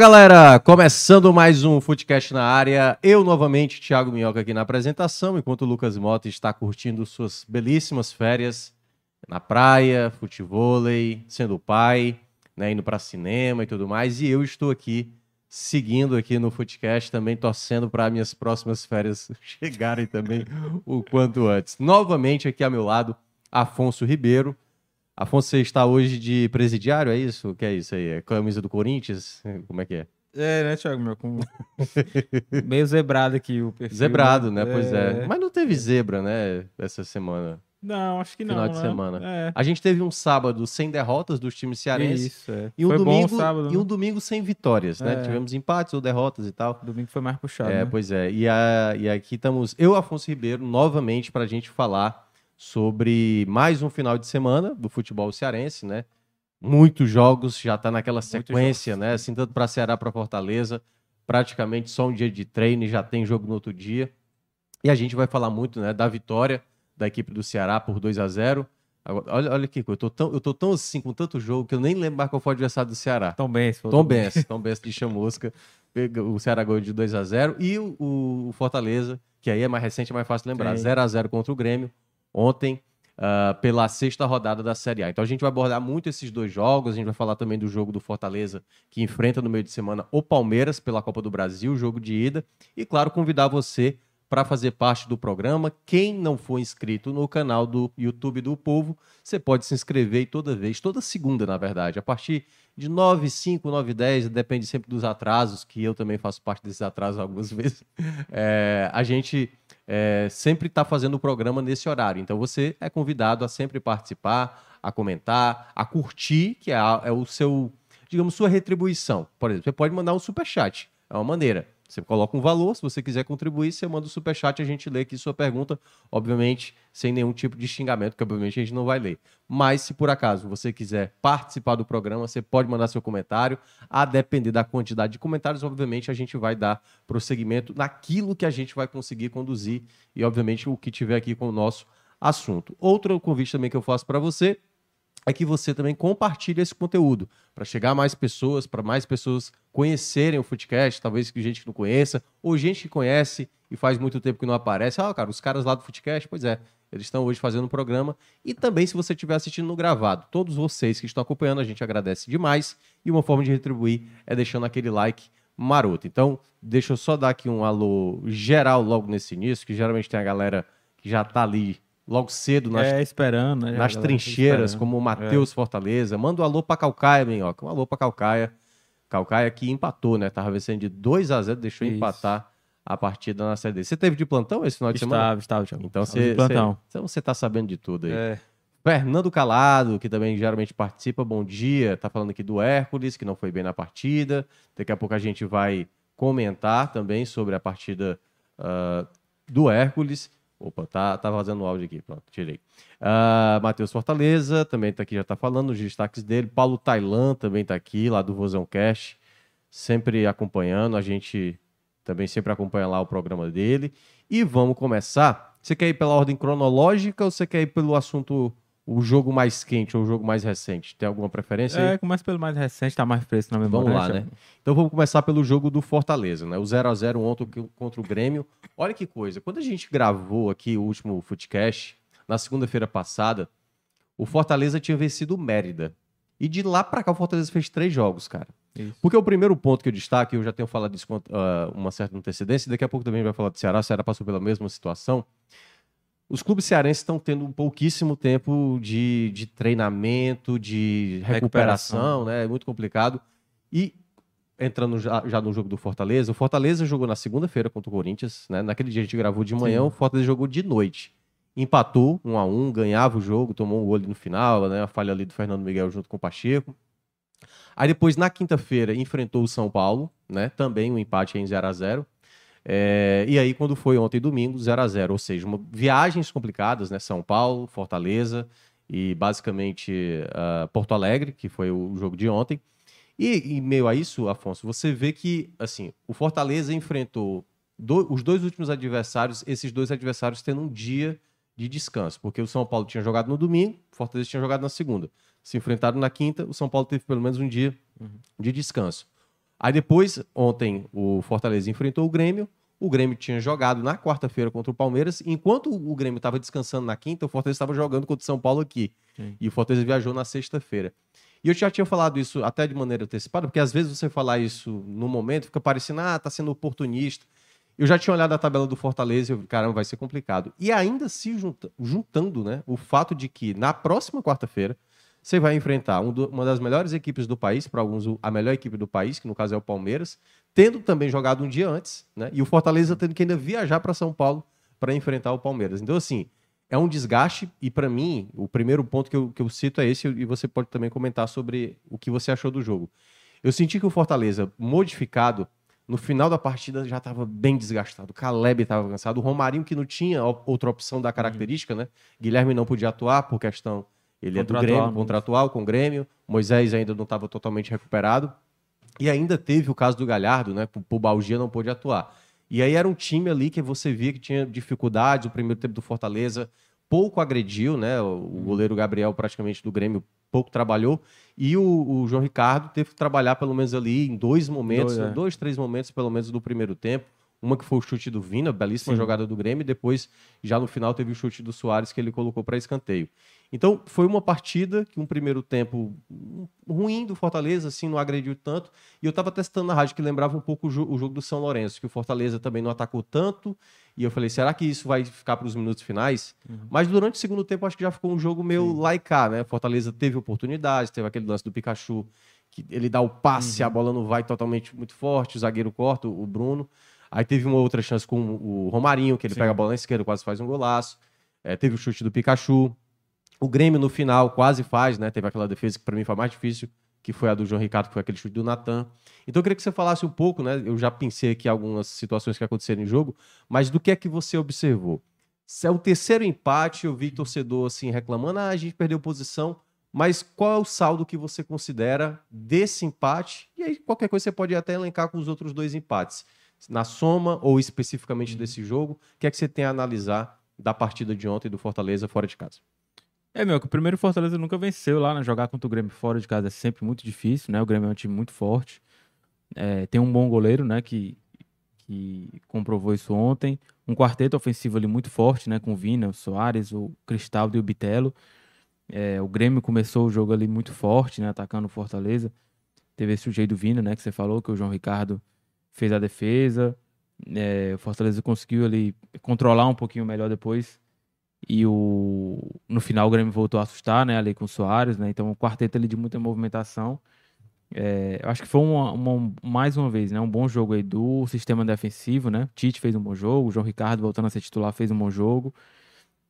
Galera, começando mais um Footcast na área. Eu novamente, Thiago Minhoca aqui na apresentação, enquanto o Lucas Mota está curtindo suas belíssimas férias na praia, futevôlei, sendo pai, né, indo para cinema e tudo mais. E eu estou aqui seguindo aqui no Footcast, também torcendo para minhas próximas férias chegarem também o quanto antes. Novamente aqui ao meu lado, Afonso Ribeiro. Afonso, você está hoje de presidiário, é isso? O que é isso aí? É camisa do Corinthians? Como é que é? É, né, Thiago? Meu, com... Meio zebrado aqui o perfil. Zebrado, né? Pois é. Mas não teve zebra, né, essa semana. Não, acho que não. Final de né? semana. É. A gente teve um sábado sem derrotas dos times cearenses Isso, é. e um Foi bom domingo o sábado. e um né? domingo sem vitórias, né? É. Tivemos empates ou derrotas e tal. Domingo foi mais puxado, É, né? pois é. E, a- e aqui estamos eu, Afonso Ribeiro, novamente para a gente falar sobre mais um final de semana do futebol cearense, né? Muitos jogos, já está naquela sequência, né? Assim, tanto para Ceará para Fortaleza, praticamente só um dia de treino e já tem jogo no outro dia. E a gente vai falar muito, né, da vitória da equipe do Ceará por 2 a 0 Agora, olha, olha aqui, eu tô, tão, eu tô tão assim com tanto jogo que eu nem lembro mais qual foi o adversário do Ceará. Tom Benz. Tom Benz, Tom Benz de Chamusca. O Ceará ganhou de 2 a 0 E o, o Fortaleza, que aí é mais recente, é mais fácil lembrar. Sim. 0 a 0 contra o Grêmio, ontem, ah, pela sexta rodada da Série A. Então a gente vai abordar muito esses dois jogos. A gente vai falar também do jogo do Fortaleza, que enfrenta no meio de semana o Palmeiras pela Copa do Brasil, jogo de ida. E, claro, convidar você para fazer parte do programa. Quem não for inscrito no canal do YouTube do Povo, você pode se inscrever toda vez, toda segunda, na verdade, a partir de 9, 5, 9, 10, depende sempre dos atrasos, que eu também faço parte desses atrasos algumas vezes. É, a gente é, sempre está fazendo o programa nesse horário. Então você é convidado a sempre participar, a comentar, a curtir, que é, a- é o seu, digamos, sua retribuição. Por exemplo, você pode mandar um superchat. É uma maneira. Você coloca um valor, se você quiser contribuir, você manda o superchat, a gente lê aqui sua pergunta, obviamente, sem nenhum tipo de xingamento, que obviamente a gente não vai ler. Mas se por acaso você quiser participar do programa, você pode mandar seu comentário. A depender da quantidade de comentários, obviamente, a gente vai dar prosseguimento naquilo que a gente vai conseguir conduzir e, obviamente, o que tiver aqui com o nosso assunto. Outro convite também que eu faço para você é que você também compartilhe esse conteúdo para chegar a mais pessoas, para mais pessoas conhecerem o Footcast, talvez gente que não conheça, ou gente que conhece e faz muito tempo que não aparece. Ah, cara, os caras lá do Footcast, pois é, eles estão hoje fazendo um programa. E também, se você estiver assistindo no gravado, todos vocês que estão acompanhando, a gente agradece demais. E uma forma de retribuir é deixando aquele like maroto. Então, deixa eu só dar aqui um alô geral logo nesse início, que geralmente tem a galera que já tá ali logo cedo nas É, esperando, né? nas trincheiras, esperando. como o Matheus Fortaleza. Manda um alô pra Calcaia, Minhoca. Um alô pra Calcaia. Calcaia que empatou, né? Tava vencendo de 2 a 0 deixou Isso. empatar a partida na Série D. Você teve de plantão esse final de semana? Estava, estava. Então Estava de você, plantão. você, então você tá sabendo de tudo aí. É. Fernando Calado, que também geralmente participa, bom dia. Tá falando aqui do Hércules, que não foi bem na partida. Daqui a pouco a gente vai comentar também sobre a partida ah, do Hércules. Opa, tá, tá vazando o áudio aqui, pronto, tirei. Ah, Matheus Fortaleza também tá aqui, já tá falando os destaques dele. Paulo Tailan também tá aqui, lá do Vozão Cash, sempre acompanhando. A gente também sempre acompanha lá o programa dele. E vamos começar. Você quer ir pela ordem cronológica ou você quer ir pelo assunto, o jogo mais quente ou o jogo mais recente? Tem alguma preferência aí? É, começa pelo mais recente, tá mais fresco na memória. Vamos lá, né? Então vamos começar pelo jogo do Fortaleza, né? O 0 a 0 ontem contra o Grêmio. Olha que coisa, quando a gente gravou aqui o último Footcast, na segunda-feira passada, o Fortaleza tinha vencido o Mérida. E de lá pra cá o Fortaleza fez três jogos, cara. Isso. Porque o primeiro ponto que eu destaco, eu já tenho falado disso com ah, uma certa antecedência, e daqui a pouco também vai falar do Ceará, o Ceará passou pela mesma situação. Os clubes cearenses estão tendo um pouquíssimo tempo de, de treinamento, de recuperação, Recuperação. né? É muito complicado. E entrando já, já no jogo do Fortaleza, o Fortaleza jogou na segunda-feira contra o Corinthians, né? Naquele dia a gente gravou de manhã, Sim. o Fortaleza jogou de noite. empatou 1 a 1 ganhava o jogo, tomou um gol no final, né? A falha ali do Fernando Miguel junto com o Pacheco. Aí depois, na quinta-feira, enfrentou o São Paulo, né? Também um empate em 0 a 0 é, e aí, quando foi ontem domingo, 0 a 0 Ou seja, uma, viagens complicadas, né? São Paulo, Fortaleza e basicamente uh, Porto Alegre, que foi o jogo de ontem. E em meio a isso, Afonso, você vê que assim o Fortaleza enfrentou do, os dois últimos adversários, esses dois adversários tendo um dia de descanso, porque o São Paulo tinha jogado no domingo, o Fortaleza tinha jogado na segunda. Se enfrentaram na quinta, o São Paulo teve pelo menos um dia uhum. de descanso. Aí depois, ontem, o Fortaleza enfrentou o Grêmio. O Grêmio tinha jogado na quarta-feira contra o Palmeiras. Enquanto o Grêmio estava descansando na quinta, o Fortaleza estava jogando contra o São Paulo aqui. Sim. E o Fortaleza viajou na sexta-feira. E eu já tinha falado isso até de maneira antecipada, porque às vezes você falar isso no momento fica parecendo, ah, tá sendo oportunista. Eu já tinha olhado a tabela do Fortaleza e eu, caramba, vai ser complicado. E ainda se junta, juntando, né, o fato de que na próxima quarta-feira você vai enfrentar um do, uma das melhores equipes do país, para alguns a melhor equipe do país, que no caso é o Palmeiras, tendo também jogado um dia antes, né? E o Fortaleza tendo que ainda viajar para São Paulo para enfrentar o Palmeiras. Então, assim, é um desgaste, e para mim, o primeiro ponto que eu, que eu cito é esse, e você pode também comentar sobre o que você achou do jogo. Eu senti que o Fortaleza, modificado, no final da partida já estava bem desgastado. O Caleb estava cansado. O Romarinho, que não tinha outra opção da característica, né? Guilherme não podia atuar por questão. Ele é do Grêmio, contratual com o Grêmio. Moisés ainda não estava totalmente recuperado. E ainda teve o caso do Galhardo, né? Por Balgia não pôde atuar. E aí era um time ali que você via que tinha dificuldades. O primeiro tempo do Fortaleza pouco agrediu, né? O goleiro Gabriel, praticamente do Grêmio, pouco trabalhou. E o, o João Ricardo teve que trabalhar pelo menos ali em dois momentos, dois, é. dois, três momentos pelo menos do primeiro tempo. Uma que foi o chute do Vina, belíssima Sim. jogada do Grêmio, e depois, já no final, teve o chute do Soares que ele colocou para escanteio. Então, foi uma partida que um primeiro tempo ruim do Fortaleza, assim, não agrediu tanto. E eu estava testando na rádio que lembrava um pouco o, jo o, jogo do São Lourenço, que o Fortaleza também não atacou tanto. E eu falei, será que isso vai ficar para os minutos finais? Uhum. Mas durante o segundo tempo, acho que já ficou um jogo meio laicar, né? Fortaleza teve oportunidades, teve aquele lance do Pikachu, que ele dá o passe, uhum. a bola não vai totalmente muito forte, o zagueiro corta, o Bruno. Aí teve uma outra chance com o Romarinho, que ele Sim. pega a bola na esquerda, quase faz um golaço. É, teve o chute do Pikachu. O Grêmio no final quase faz, né? Teve aquela defesa que para mim foi mais difícil, que foi a do João Ricardo, que foi aquele chute do Natan. Então eu queria que você falasse um pouco, né? Eu já pensei aqui algumas situações que aconteceram em jogo, mas do que é que você observou? Se é o terceiro empate, eu vi torcedor assim reclamando, ah, a gente perdeu posição, mas qual é o saldo que você considera desse empate? E aí qualquer coisa você pode até elencar com os outros dois empates. Na soma ou especificamente uhum. desse jogo, o que é que você tem a analisar da partida de ontem do Fortaleza fora de casa? É, meu, que o primeiro Fortaleza nunca venceu lá, né? Jogar contra o Grêmio fora de casa é sempre muito difícil, né? O Grêmio é um time muito forte. É, tem um bom goleiro, né? Que, que comprovou isso ontem. Um quarteto ofensivo ali muito forte, né? Com o Vina, o Soares, o Cristaldo e o Bitelo. É, o Grêmio começou o jogo ali muito forte, né? Atacando o Fortaleza. Teve esse sujeito do Vina, né? Que você falou, que o João Ricardo fez a defesa. É, o Fortaleza conseguiu ali controlar um pouquinho melhor depois e o, no final o Grêmio voltou a assustar, né, ali com o Soares, né, então o quarteto ali de muita movimentação. É, eu acho que foi uma, uma, mais uma vez, né, um bom jogo aí do sistema defensivo, né, Tite fez um bom jogo, o João Ricardo voltando a ser titular fez um bom jogo.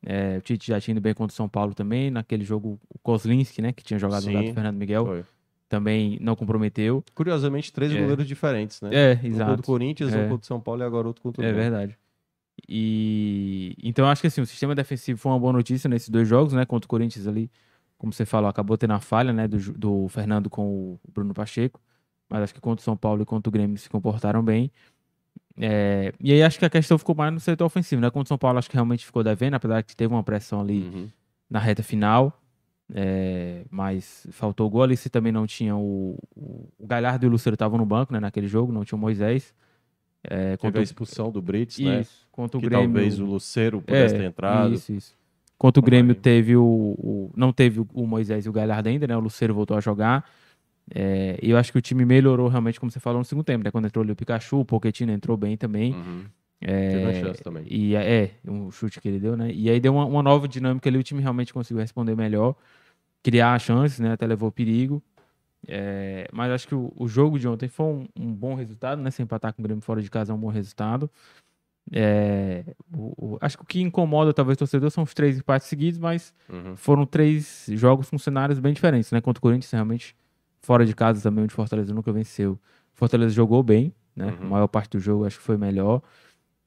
É, o Tite já tinha ido bem contra o São Paulo também, naquele jogo o Kozlinski, né, que tinha jogado Sim, no lugar do Fernando Miguel. Foi também não comprometeu. Curiosamente, três é. goleiros diferentes, né? É, exato. Um contra o Corinthians, é. um contra o São Paulo e agora outro contra o É verdade. E então acho que assim, o sistema defensivo foi uma boa notícia nesses dois jogos, né? Contra o Corinthians ali, como você falou, acabou tendo a falha, né? Do, do Fernando com o Bruno Pacheco. Mas acho que contra o São Paulo e contra o Grêmio se comportaram bem. É, e aí acho que a questão ficou mais no setor ofensivo, né? Contra o São Paulo acho que realmente ficou devendo, apesar que teve uma pressão ali uhum. na reta final. É, mas faltou o gol ali, se também não tinha o, o, o Galhardo e o Lucero estavam no banco, né? Naquele jogo, não tinha o Moisés. É, contra a expulsão do Brits, né? Isso, contra o que Grêmio. talvez o Lucero pudesse é, ter entrado. Isso, isso. Contra o Grêmio teve o, o, Não teve o Moisés e o Galhardo ainda, né? O Lucero voltou a jogar. É, e eu acho que o time melhorou realmente, como você falou, no segundo tempo, né? Quando entrou ali o Pikachu, o Pochettino entrou bem também. Uhum. É, teve uma chance também. E, é, um chute que ele deu, né? E aí deu uma, uma nova dinâmica ali, o time realmente conseguiu responder melhor, criar chances, né? Até levou perigo. É, mas acho que o, o, jogo de ontem foi um, um, bom resultado, né? Se empatar com o Grêmio fora de casa é um bom resultado. É, o- o- acho que o que incomoda talvez o torcedor são os três empates seguidos, mas Uhum. foram três jogos com cenários bem diferentes, né? Contra o Corinthians, realmente, fora de casa também, onde Fortaleza nunca venceu. Fortaleza jogou bem, né? Uhum. A maior parte do jogo acho que foi melhor.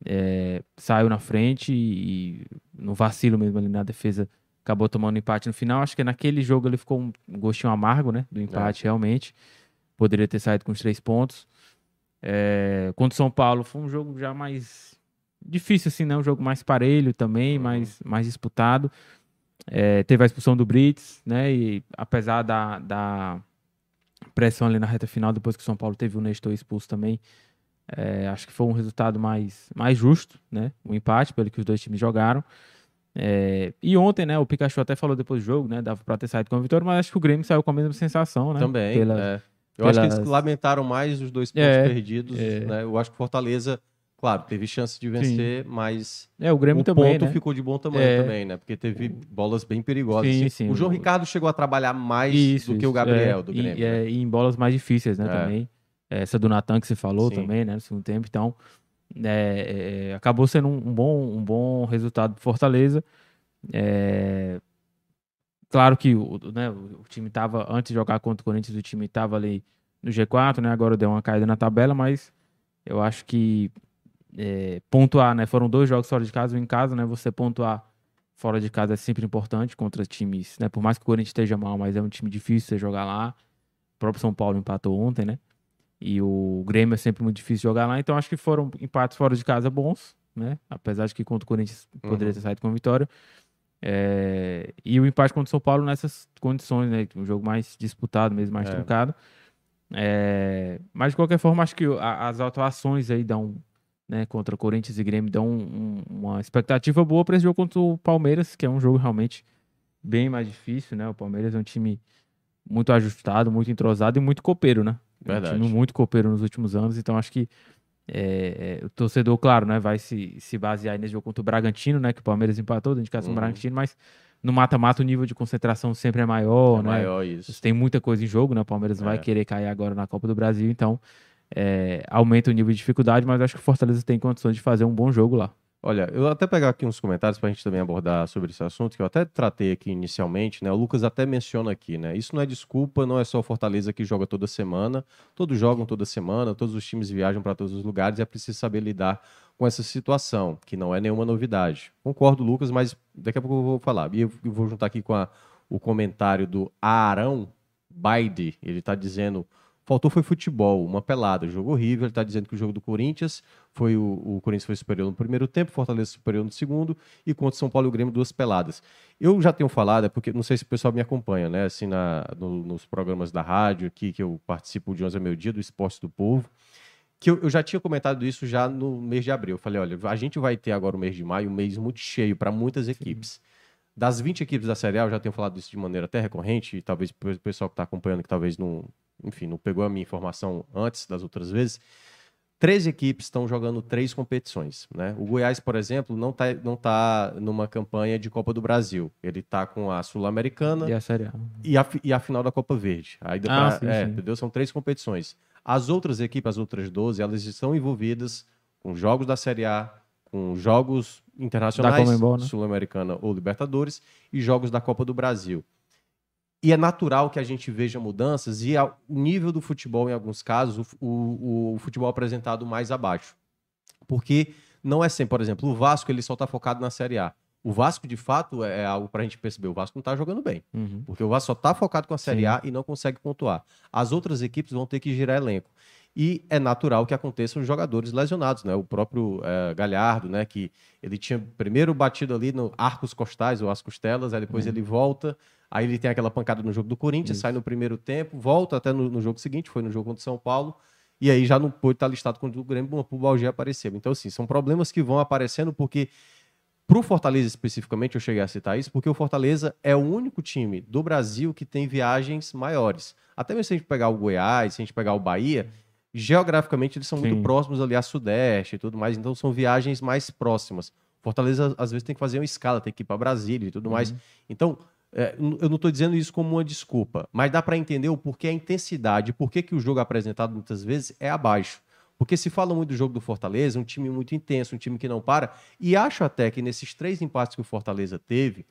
É, saiu na frente e, e no vacilo mesmo ali na defesa acabou tomando empate no final. Acho que naquele jogo ele ficou um gostinho amargo, né? Do empate, realmente. Poderia ter saído com os três pontos. É, contra o São Paulo foi um jogo já mais difícil, assim, né? Um jogo mais parelho também, Uhum. mais, mais disputado. É, teve a expulsão do Brits, né? E apesar da, da pressão ali na reta final, depois que o São Paulo teve o Nestor expulso também, é, acho que foi um resultado mais, mais justo, né? O empate, pelo que os dois times jogaram. É, e ontem, né? O Pikachu até falou depois do jogo, né? Dava pra ter saído com a vitória, mas acho que o Grêmio saiu com a mesma sensação, né? Também. Pela- é. Eu acho que eles pelas- lamentaram mais os dois pontos É, perdidos. é. Né? Eu acho que Fortaleza, claro, teve chance de vencer, mas É, o Grêmio o também, ponto né? ficou de bom tamanho É. também, né? Porque teve bolas bem perigosas. Sim, sim. O João Ricardo chegou a trabalhar mais Isso, do que o Gabriel é, do Grêmio. E, né? é, e em bolas mais difíceis, né, É. também. Essa do Natan que você falou Sim. também, né, no segundo tempo. Então, é, é, acabou sendo um, um bom, um bom resultado do Fortaleza. É, claro que o, né, o time estava, antes de jogar contra o Corinthians, o time estava ali no G4, né, agora deu uma caída na tabela, mas eu acho que é, pontuar, né, foram dois jogos fora de casa, um em casa, né, você pontuar fora de casa é sempre importante contra times, né? Por mais que o Corinthians esteja mal, mas é um time difícil você jogar lá. O próprio São Paulo empatou ontem, né? E o Grêmio é sempre muito difícil jogar lá, então acho que foram empates fora de casa bons, né? Apesar de que contra o Corinthians poderia Uhum. ter saído com vitória. É, E o empate contra o São Paulo nessas condições, né? Um jogo mais disputado, mesmo mais É. truncado. É, Mas de qualquer forma, acho que as atuações aí dão, né, contra Corinthians e Grêmio dão um- uma expectativa boa para esse jogo contra o Palmeiras, que é um jogo realmente bem mais difícil, né? O Palmeiras é um time muito ajustado, muito entrosado e muito copeiro, né? É Verdade. Um time muito copeiro nos últimos anos, então acho que é, é, o torcedor, claro, né, vai se, se basear nesse jogo contra o Bragantino, né? Que o Palmeiras empatou, da indicação do Uhum. Bragantino, mas no mata-mata o nível de concentração sempre é maior, É né? maior isso. Tem muita coisa em jogo, né? O Palmeiras não vai É. querer cair agora na Copa do Brasil, então é, aumenta o nível de dificuldade, mas acho que o Fortaleza tem condições de fazer um bom jogo lá. Olha, eu até pegar aqui uns comentários para a gente também abordar sobre esse assunto, que eu até tratei aqui inicialmente, né? O Lucas até menciona aqui, né? Isso não é desculpa, não é só o Fortaleza que joga toda semana, todos jogam toda semana, todos os times viajam para todos os lugares e é preciso saber lidar com essa situação, que não é nenhuma novidade. Concordo, Lucas, mas daqui a pouco eu vou falar. E eu vou juntar aqui com a- o comentário do Arão Baide, ele está dizendo. Faltou foi futebol, uma pelada, jogo horrível. Ele está dizendo que o jogo do Corinthians foi o, o Corinthians foi superior no primeiro tempo, Fortaleza superior no segundo e contra São Paulo e o Grêmio duas peladas. Eu já tenho falado, é porque não sei se o pessoal me acompanha, né? Assim na, no- nos programas da rádio aqui que eu participo de 11 ao meio dia do Esporte do Povo, que eu, eu já tinha comentado isso já no mês de abril. Eu falei, olha, a gente vai ter agora o mês de maio um mês muito cheio para muitas equipes. Das 20 equipes da Série A, eu já tenho falado isso de maneira até recorrente, e talvez o pessoal que está acompanhando, que talvez não, enfim, não pegou a minha informação antes das outras vezes, 13 equipes estão jogando três competições. Né? O Goiás, por exemplo, não está não tá numa campanha de Copa do Brasil. Ele está com a Sul-Americana E a Série A. e a, e a final da Copa Verde. Aí Ah, pra- sim, é, sim. entendeu? São três competições. As outras equipes, as outras 12, elas estão envolvidas com jogos da Série A, com jogos internacionais, né? Sul-Americana ou Libertadores, e jogos da Copa do Brasil. E é natural que a gente veja mudanças e o nível do futebol, em alguns casos, o, o- o futebol apresentado mais abaixo. Porque não é sempre, por exemplo, o Vasco ele só está focado na Série A. O Vasco, de fato, é algo para a gente perceber. O Vasco não está jogando bem. Uhum. Porque o Vasco só está focado com a Série Sim. A e não consegue pontuar. As outras equipes vão ter que girar elenco. E é natural que aconteçam jogadores lesionados, né? O próprio eh, Galhardo, né? Que ele tinha primeiro batido ali no arcos costais ou as costelas, aí depois ele volta, aí ele tem aquela pancada no jogo do Corinthians, sai no primeiro tempo, volta até no, no jogo seguinte, foi no jogo contra o São Paulo, e aí já não pôde estar listado contra o Grêmio, uma pubalgia apareceu. Então, assim, são problemas que vão aparecendo porque para o Fortaleza especificamente, eu cheguei a citar isso, porque o Fortaleza é o único time do Brasil que tem viagens maiores. Até mesmo se a gente pegar o Goiás, se a gente pegar o Bahia, geograficamente eles são muito Sim. próximos ali a Sudeste e tudo mais, então são viagens mais próximas. Fortaleza, às vezes, tem que fazer uma escala, tem que ir para Brasília e tudo mais. Então, é, eu não estou dizendo isso como uma desculpa, mas dá para entender o porquê a intensidade, por que que o jogo apresentado muitas vezes é abaixo. Porque se fala muito do jogo do Fortaleza, um time muito intenso, um time que não para. E acho até que nesses três empates que o Fortaleza teve,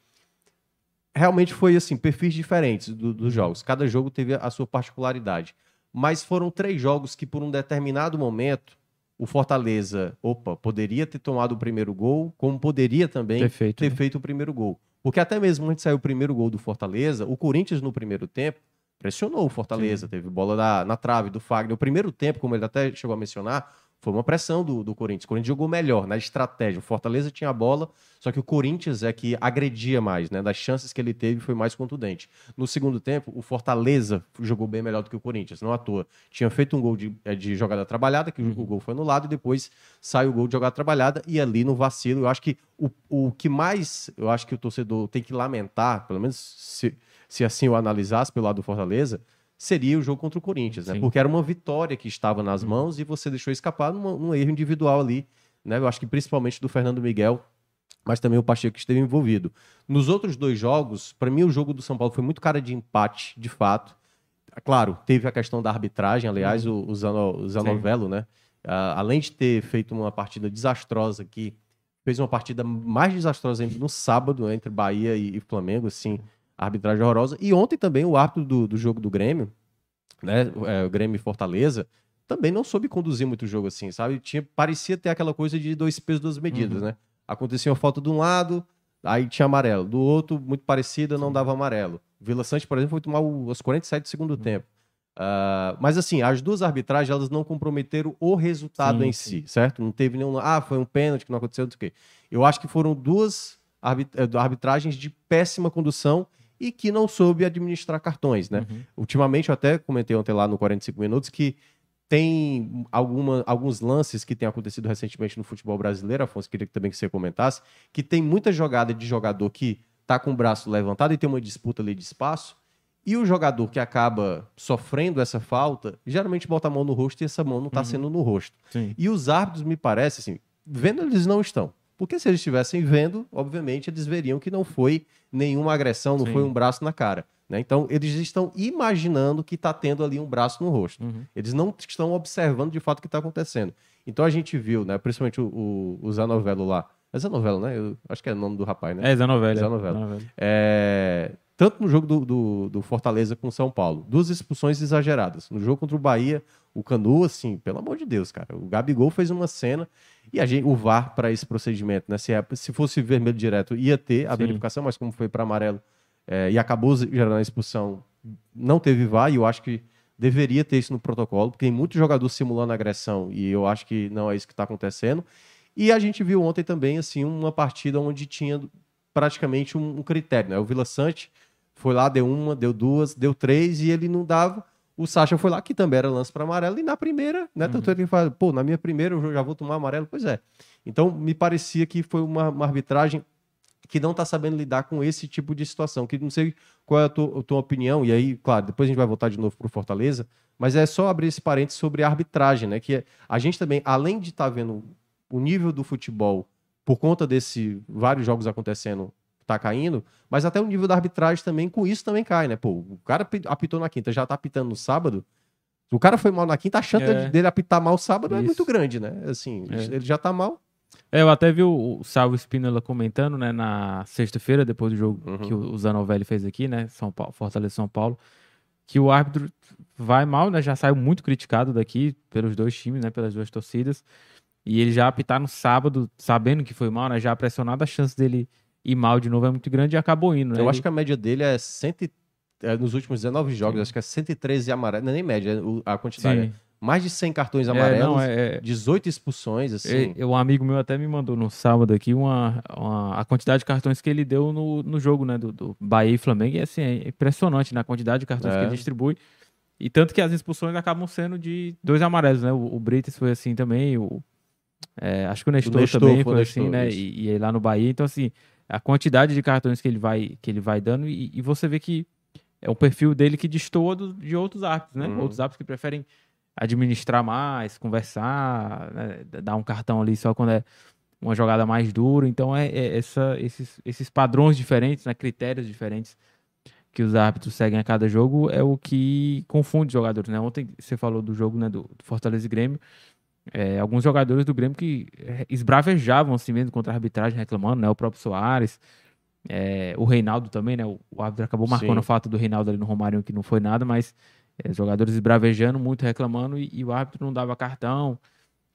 realmente foi assim, perfis diferentes do- dos jogos. Cada jogo teve a sua particularidade. Mas foram três jogos que, por um determinado momento, o Fortaleza, opa, poderia ter tomado o primeiro gol, como poderia também Perfeito. ter né? feito o primeiro gol. Porque até mesmo antes de sair o primeiro gol do Fortaleza, o Corinthians no primeiro tempo pressionou o Fortaleza, teve bola na, na trave do Fagner. O primeiro tempo, como ele até chegou a mencionar, foi uma pressão do, do Corinthians. O Corinthians jogou melhor na estratégia. O Fortaleza tinha a bola, só que o Corinthians é que agredia mais, né? Das chances que ele teve, foi mais contundente. No segundo tempo, o Fortaleza jogou bem melhor do que o Corinthians, não à toa. Tinha feito um gol de, eh, de jogada trabalhada, que o gol foi anulado, e depois sai o gol de jogada trabalhada, e ali no vacilo, eu acho que o, o que mais eu acho que o torcedor tem que lamentar, pelo menos se, se assim eu analisasse pelo lado do Fortaleza, seria o jogo contra o Corinthians, né? Porque era uma vitória que estava nas mãos e você deixou escapar numa- num erro individual ali, né? Eu acho que principalmente do Fernando Miguel, mas também o Pacheco que esteve envolvido. Nos outros dois jogos, para mim o jogo do São Paulo foi muito cara de empate, de fato. Claro, teve a questão da arbitragem, aliás, o, o, Zano, o Zanovello, né? Ah, além de ter feito uma partida desastrosa aqui, fez uma partida mais desastrosa ainda no sábado, né, entre Bahia e, e Flamengo, assim, a arbitragem horrorosa. E ontem também o árbitro do, do jogo do Grêmio, né, o, é, o Grêmio Fortaleza, também não soube conduzir muito o jogo assim, sabe? Tinha, parecia ter aquela coisa de dois pesos, duas medidas, né? Acontecia uma falta de um lado, aí tinha amarelo. Do outro, muito parecida, não dava amarelo. Vila Sante, por exemplo, foi tomar o- aos 47 do segundo tempo. Ah, mas assim, as duas arbitragens, elas não comprometeram o resultado Sim, em si, certo? Não teve nenhum... Ah, foi um pênalti que não aconteceu, não sei o quê. Eu acho que foram duas arbit- eh, arbitragens de péssima condução e que não soube administrar cartões, né? Uhum. Ultimamente, eu até comentei ontem lá no 45 Minutos que tem alguma, alguns lances que têm acontecido recentemente no futebol brasileiro, Afonso, queria que também que você comentasse, que tem muita jogada de jogador que tá com o braço levantado e tem uma disputa ali de espaço, e o jogador que acaba sofrendo essa falta, geralmente bota a mão no rosto e essa mão não tá sendo no rosto. Sim. E os árbitros, me parece, assim, vendo eles não estão. Porque se eles estivessem vendo, obviamente eles veriam que não foi nenhuma agressão, não Sim. foi um braço na cara. Né? Então, eles estão imaginando que está tendo ali um braço no rosto. Uhum. Eles não estão observando de fato o que está acontecendo. Então, a gente viu, né, principalmente o, o, o Zanovello lá. É Zanovello, né? Eu acho que é o nome do rapaz, né? É, Zanovelli. Zanovelli. Zanovelli. É, tanto no jogo do, do, do Fortaleza com o São Paulo, duas expulsões exageradas. No jogo contra o Bahia, o Canu, assim, pelo amor de Deus, cara. O Gabigol fez uma cena e a gente, o VAR para esse procedimento, né? Se, é- se fosse vermelho direto, ia ter a Sim. verificação, mas como foi para amarelo é, e acabou gerando a expulsão, não teve VAR e eu acho que deveria ter isso no protocolo, porque tem muito jogador simulando agressão e eu acho que não é isso que está acontecendo. E a gente viu ontem também, assim, uma partida onde tinha praticamente um, um critério, né? O Vila Sante foi lá, deu uma, deu duas, deu três e ele não dava. O Sacha foi lá, que também era lance para amarelo, e na primeira, né? Tanto é que ele fala, pô, na minha primeira eu já vou tomar amarelo. Pois é. Então, me parecia que foi uma, uma arbitragem que não está sabendo lidar com esse tipo de situação. Que não sei qual é a tua, a tua opinião, e aí, claro, depois a gente vai voltar de novo para o Fortaleza, mas é só abrir esse parênteses sobre a arbitragem, né? Que é- a gente também, além de estar vendo o nível do futebol por conta desse vários jogos acontecendo, tá caindo, mas até o nível da arbitragem também, com isso também cai, né? Pô, o cara api- apitou na quinta, já tá apitando no sábado. O cara foi mal na quinta, a chance É. dele apitar mal sábado é Isso. muito grande, né? Assim, É. ele já tá mal. É, eu até vi o, Salvo Spinola comentando, né, na sexta-feira, depois do jogo Uhum. que o, o Zanovelli fez aqui, né, São Paulo, Fortaleza São Paulo, que o árbitro vai mal, né, já saiu muito criticado daqui pelos dois times, né, pelas duas torcidas, e ele já apitar no sábado, sabendo que foi mal, né, já pressionado, a chance dele ir mal de novo é muito grande e acabou indo, né. Eu acho que a média dele é, cento e- é, nos últimos 19 jogos, Sim. acho que é 113 amarelos, não é nem média, é a quantidade. Sim. é Mais de 100 cartões É, amarelos, não, é, é- 18 expulsões, assim. E- Um amigo meu até me mandou no sábado aqui uma, uma- a quantidade de cartões que ele deu no, no jogo, né? Do, do Bahia e Flamengo. E assim, é impressionante, né? A quantidade de cartões É. que ele distribui. E tanto que as expulsões acabam sendo de dois amarelos, né? O, o Brites foi assim também, o, é, acho que o Nestor, Nestor também foi foi Nestor, assim, né? E, e lá no Bahia. Então, assim, a quantidade de cartões que ele vai, que ele vai dando, e, e você vê que é um perfil dele que destoa do- de outros árbitros, né? Uhum. Outros árbitros que preferem administrar mais, conversar, né? dar um cartão ali só quando é uma jogada mais dura. Então, é, é essa, esses, esses padrões diferentes, né? critérios diferentes que os árbitros seguem a cada jogo é o que confunde os jogadores. Né? Ontem você falou do jogo né? do, do Fortaleza e Grêmio. É, alguns jogadores do Grêmio que é, esbravejavam assim mesmo contra a arbitragem, reclamando, né? O próprio Soares, é, o Reinaldo também, né? O, o árbitro acabou marcando Sim. o fato do Reinaldo ali no Romário que não foi nada, mas é, jogadores esbravejando, muito reclamando e, e o árbitro não dava cartão.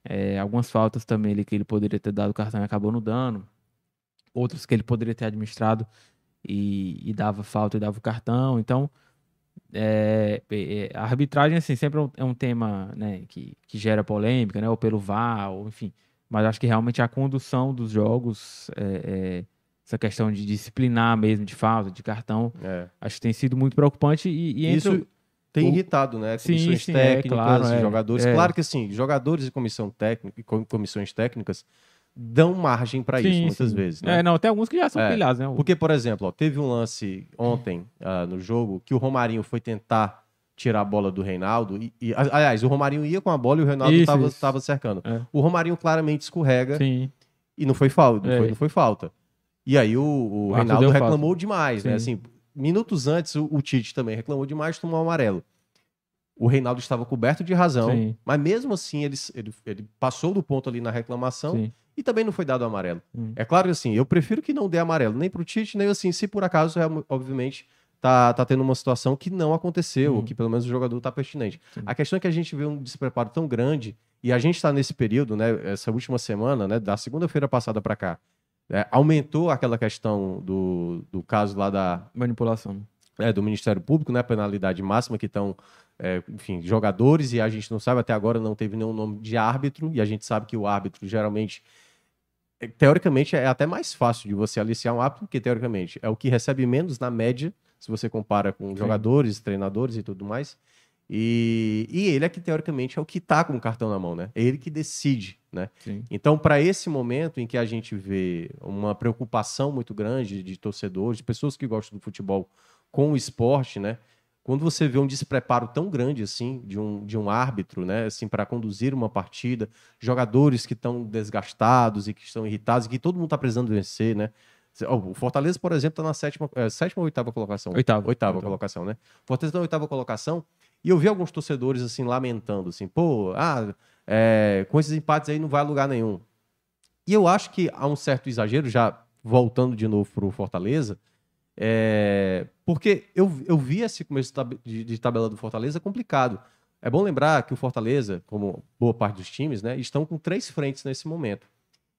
É, algumas faltas também ele, que ele poderia ter dado cartão e acabou não dando. Outras que ele poderia ter administrado e, e dava falta e dava o cartão. Então, é, é, a arbitragem, assim, sempre é um, é um tema né, que, que gera polêmica, né? Ou pelo VAR, ou enfim. Mas acho que realmente a condução dos jogos, é, é, essa questão de disciplinar mesmo, de falta, de cartão, É. acho que tem sido muito preocupante. E, e Isso tem irritado, né? Sim, Comissões sim, é, técnicas, claro, é. jogadores. É. Claro que assim, jogadores e comissão técnica, com- comissões técnicas dão margem para isso muitas sim. vezes, né? É, não, tem alguns que já são É, pilhados, né? O- Porque, por exemplo, ó, teve um lance ontem ah, no jogo que o Romarinho foi tentar tirar a bola do Reinaldo. E, e- aliás, o Romarinho ia com a bola e o Reinaldo estava cercando. É. O Romarinho claramente escorrega Sim, e não foi falta. Não, É. foi, não foi falta. E aí o, o Arthur Reinaldo reclamou falta. demais, né? Sim. Assim, minutos antes, o, o Tite também reclamou demais, tomou um amarelo. O Reinaldo estava coberto de razão, mas mesmo assim ele, ele, ele passou do ponto ali na reclamação sim. E também não foi dado amarelo. Hum. É claro que assim, eu prefiro que não dê amarelo, nem pro Tite, nem assim, se por acaso, obviamente, tá, tá tendo uma situação que não aconteceu, Hum. ou que pelo menos o jogador tá pertinente. Sim. A questão é que a gente vê um despreparo tão grande, e a gente tá nesse período, né, essa última semana, né, da segunda-feira passada para cá, é, aumentou aquela questão do, do caso lá da, Manipulação. é, do Ministério Público, né, penalidade máxima que estão, é, enfim, jogadores, e a gente não sabe, até agora não teve nenhum nome de árbitro, e a gente sabe que o árbitro geralmente, teoricamente, é até mais fácil de você aliciar um árbitro, porque teoricamente é o que recebe menos na média, se você compara com Sim. jogadores, treinadores e tudo mais. E, e ele é que, teoricamente, é o que tá com o cartão na mão, né? É ele que decide, né? Sim. Então, para esse momento em que a gente vê uma preocupação muito grande de torcedores, de pessoas que gostam do futebol com o esporte, né? Quando você vê um despreparo tão grande assim de um, de um árbitro, né, assim para conduzir uma partida, jogadores que estão desgastados e que estão irritados, e que todo mundo está precisando vencer, né? O Fortaleza, por exemplo, está na sétima, é, sétima ou oitava colocação? Oitava. Oitava Oitava. colocação, né? Fortaleza tá na oitava colocação. E eu vi alguns torcedores assim lamentando, assim, pô, ah, é, com esses empates aí não vai a lugar nenhum. E eu acho que há um certo exagero, já voltando de novo pro Fortaleza, é, porque eu, eu vi esse começo de tab- de, de tabela do Fortaleza complicado. É bom lembrar que o Fortaleza, como boa parte dos times, né, estão com três frentes nesse momento.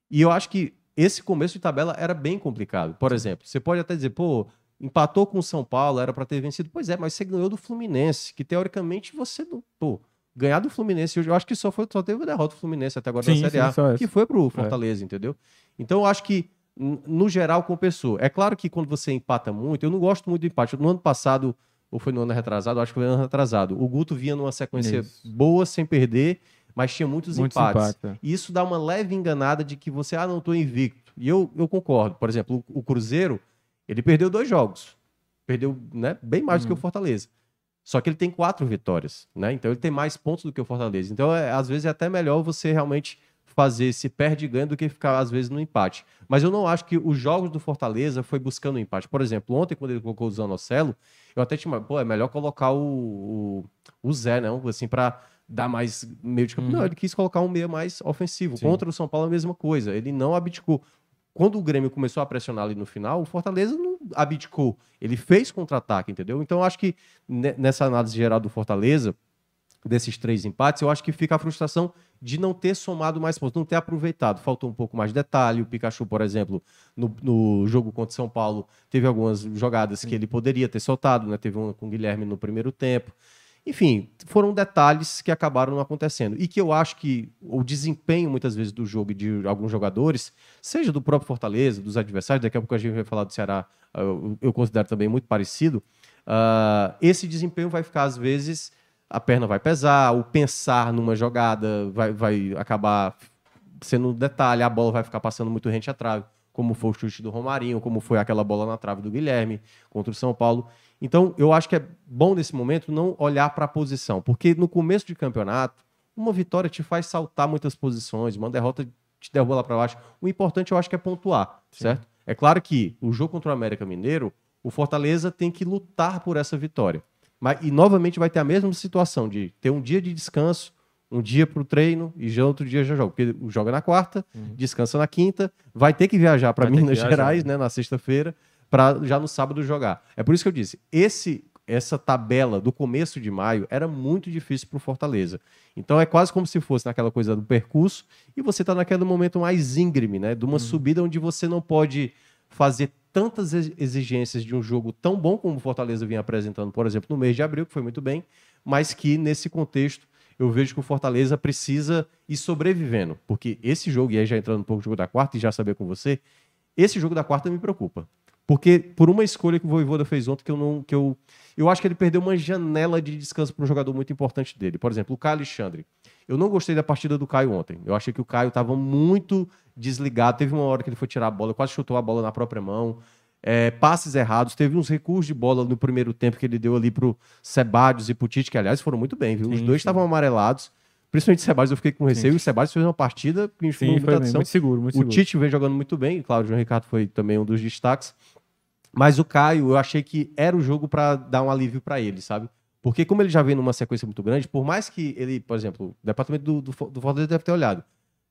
E eu acho que esse começo de tabela era bem complicado. Por exemplo, você pode até dizer, pô, empatou com o São Paulo, era para ter vencido. Pois é, mas você ganhou do Fluminense, que teoricamente você não. Pô, ganhar do Fluminense, eu acho que só, foi, só teve a derrota do Fluminense até agora Sim, na Série sim, A, que foi pro Fortaleza, entendeu? Então eu acho que, no geral, compensou. É claro que quando você empata muito, eu não gosto muito do empate. No ano passado, ou foi no ano retrasado, acho que foi no ano retrasado, o Guto vinha numa sequência Isso. boa, sem perder, mas tinha muitos, Muitos empates. é. E isso dá uma leve enganada de que você, ah, não tô invicto. E eu, eu concordo. Por exemplo, o, o Cruzeiro, ele perdeu dois jogos. Perdeu né, bem mais do que o Uhum. Fortaleza. Só que ele tem quatro vitórias, né? Então ele tem mais pontos do que o Fortaleza. Então, é, às vezes, é até melhor você realmente fazer esse perde ganha do que ficar, às vezes, no empate. Mas eu não acho que os jogos do Fortaleza foi buscando o empate. Por exemplo, ontem, quando ele colocou o Zanocelo, eu até tinha, pô, é melhor colocar o, o, o Zé, não? Assim, pra dar mais meio de campo. Uhum. Não, ele quis colocar um meio mais ofensivo. Sim. Contra o São Paulo, a mesma coisa. Ele não abdicou. Quando o Grêmio começou a pressionar ali no final, o Fortaleza não abdicou. Ele fez contra-ataque, entendeu? Então, eu acho que ne- nessa análise geral do Fortaleza, desses três empates, eu acho que fica a frustração de não ter somado mais pontos, não ter aproveitado. Faltou um pouco mais de detalhe. O Pikachu, por exemplo, no, no jogo contra São Paulo, teve algumas jogadas que ele poderia ter soltado, né? Teve uma com o Guilherme no primeiro tempo. Enfim, foram detalhes que acabaram não acontecendo. E que eu acho que o desempenho, muitas vezes, do jogo e de alguns jogadores, seja do próprio Fortaleza, dos adversários, daqui a pouco a gente vai falar do Ceará, eu, eu considero também muito parecido. ah, esse desempenho vai ficar, às vezes, a perna vai pesar, o pensar numa jogada vai, vai acabar sendo um detalhe, a bola vai ficar passando muito rente à trave, como foi o chute do Romarinho, como foi aquela bola na trave do Guilherme contra o São Paulo. Então, eu acho que é bom nesse momento não olhar para a posição, porque no começo de campeonato, uma vitória te faz saltar muitas posições, uma derrota te derruba lá para baixo. O importante eu acho que é pontuar, certo? É claro que o jogo contra o América Mineiro, o Fortaleza tem que lutar por essa vitória. Mas, e novamente vai ter a mesma situação de ter um dia de descanso, Um dia pro treino e já outro dia já joga. Porque joga na quarta, Uhum. descansa na quinta, vai ter que viajar para Minas Gerais, né? né, na sexta-feira, para já no sábado jogar. É por isso que eu disse, esse essa tabela do começo de maio era muito difícil pro Fortaleza. Então é quase como se fosse naquela coisa do percurso e você tá naquele momento mais íngreme, né, de uma subida onde você não pode fazer tantas ex- exigências de um jogo tão bom como o Fortaleza vinha apresentando, por exemplo, no mês de abril, que foi muito bem, mas que nesse contexto eu vejo que o Fortaleza precisa ir sobrevivendo, porque esse jogo, e aí já entrando um pouco no jogo da quarta e já saber com você, esse jogo da quarta me preocupa. Porque por uma escolha que o Voivoda fez ontem que eu não que eu eu acho que ele perdeu uma janela de descanso para um jogador muito importante dele. Por exemplo, o Caio Alexandre. Eu não gostei da partida do Caio ontem. Eu achei que o Caio estava muito desligado. Teve uma hora que ele foi tirar a bola, quase chutou a bola na própria mão. É, passes errados, teve uns recursos de bola no primeiro tempo que ele deu ali pro Sebadios e pro Tite, que aliás foram muito bem, viu? Os Sim, dois sim. estavam amarelados. Principalmente o Sebadios, eu fiquei com receio. E o Sebadios fez uma partida que Sim, muita foi bem, atenção. muito seguro, muito O seguro. Tite vem jogando muito bem, e claro, o João Ricardo foi também um dos destaques. Mas o Caio, eu achei que era o jogo para dar um alívio para ele, sabe? Porque como ele já vem numa sequência muito grande, por mais que ele, por exemplo, o departamento do, do, do Fortaleza deve ter olhado.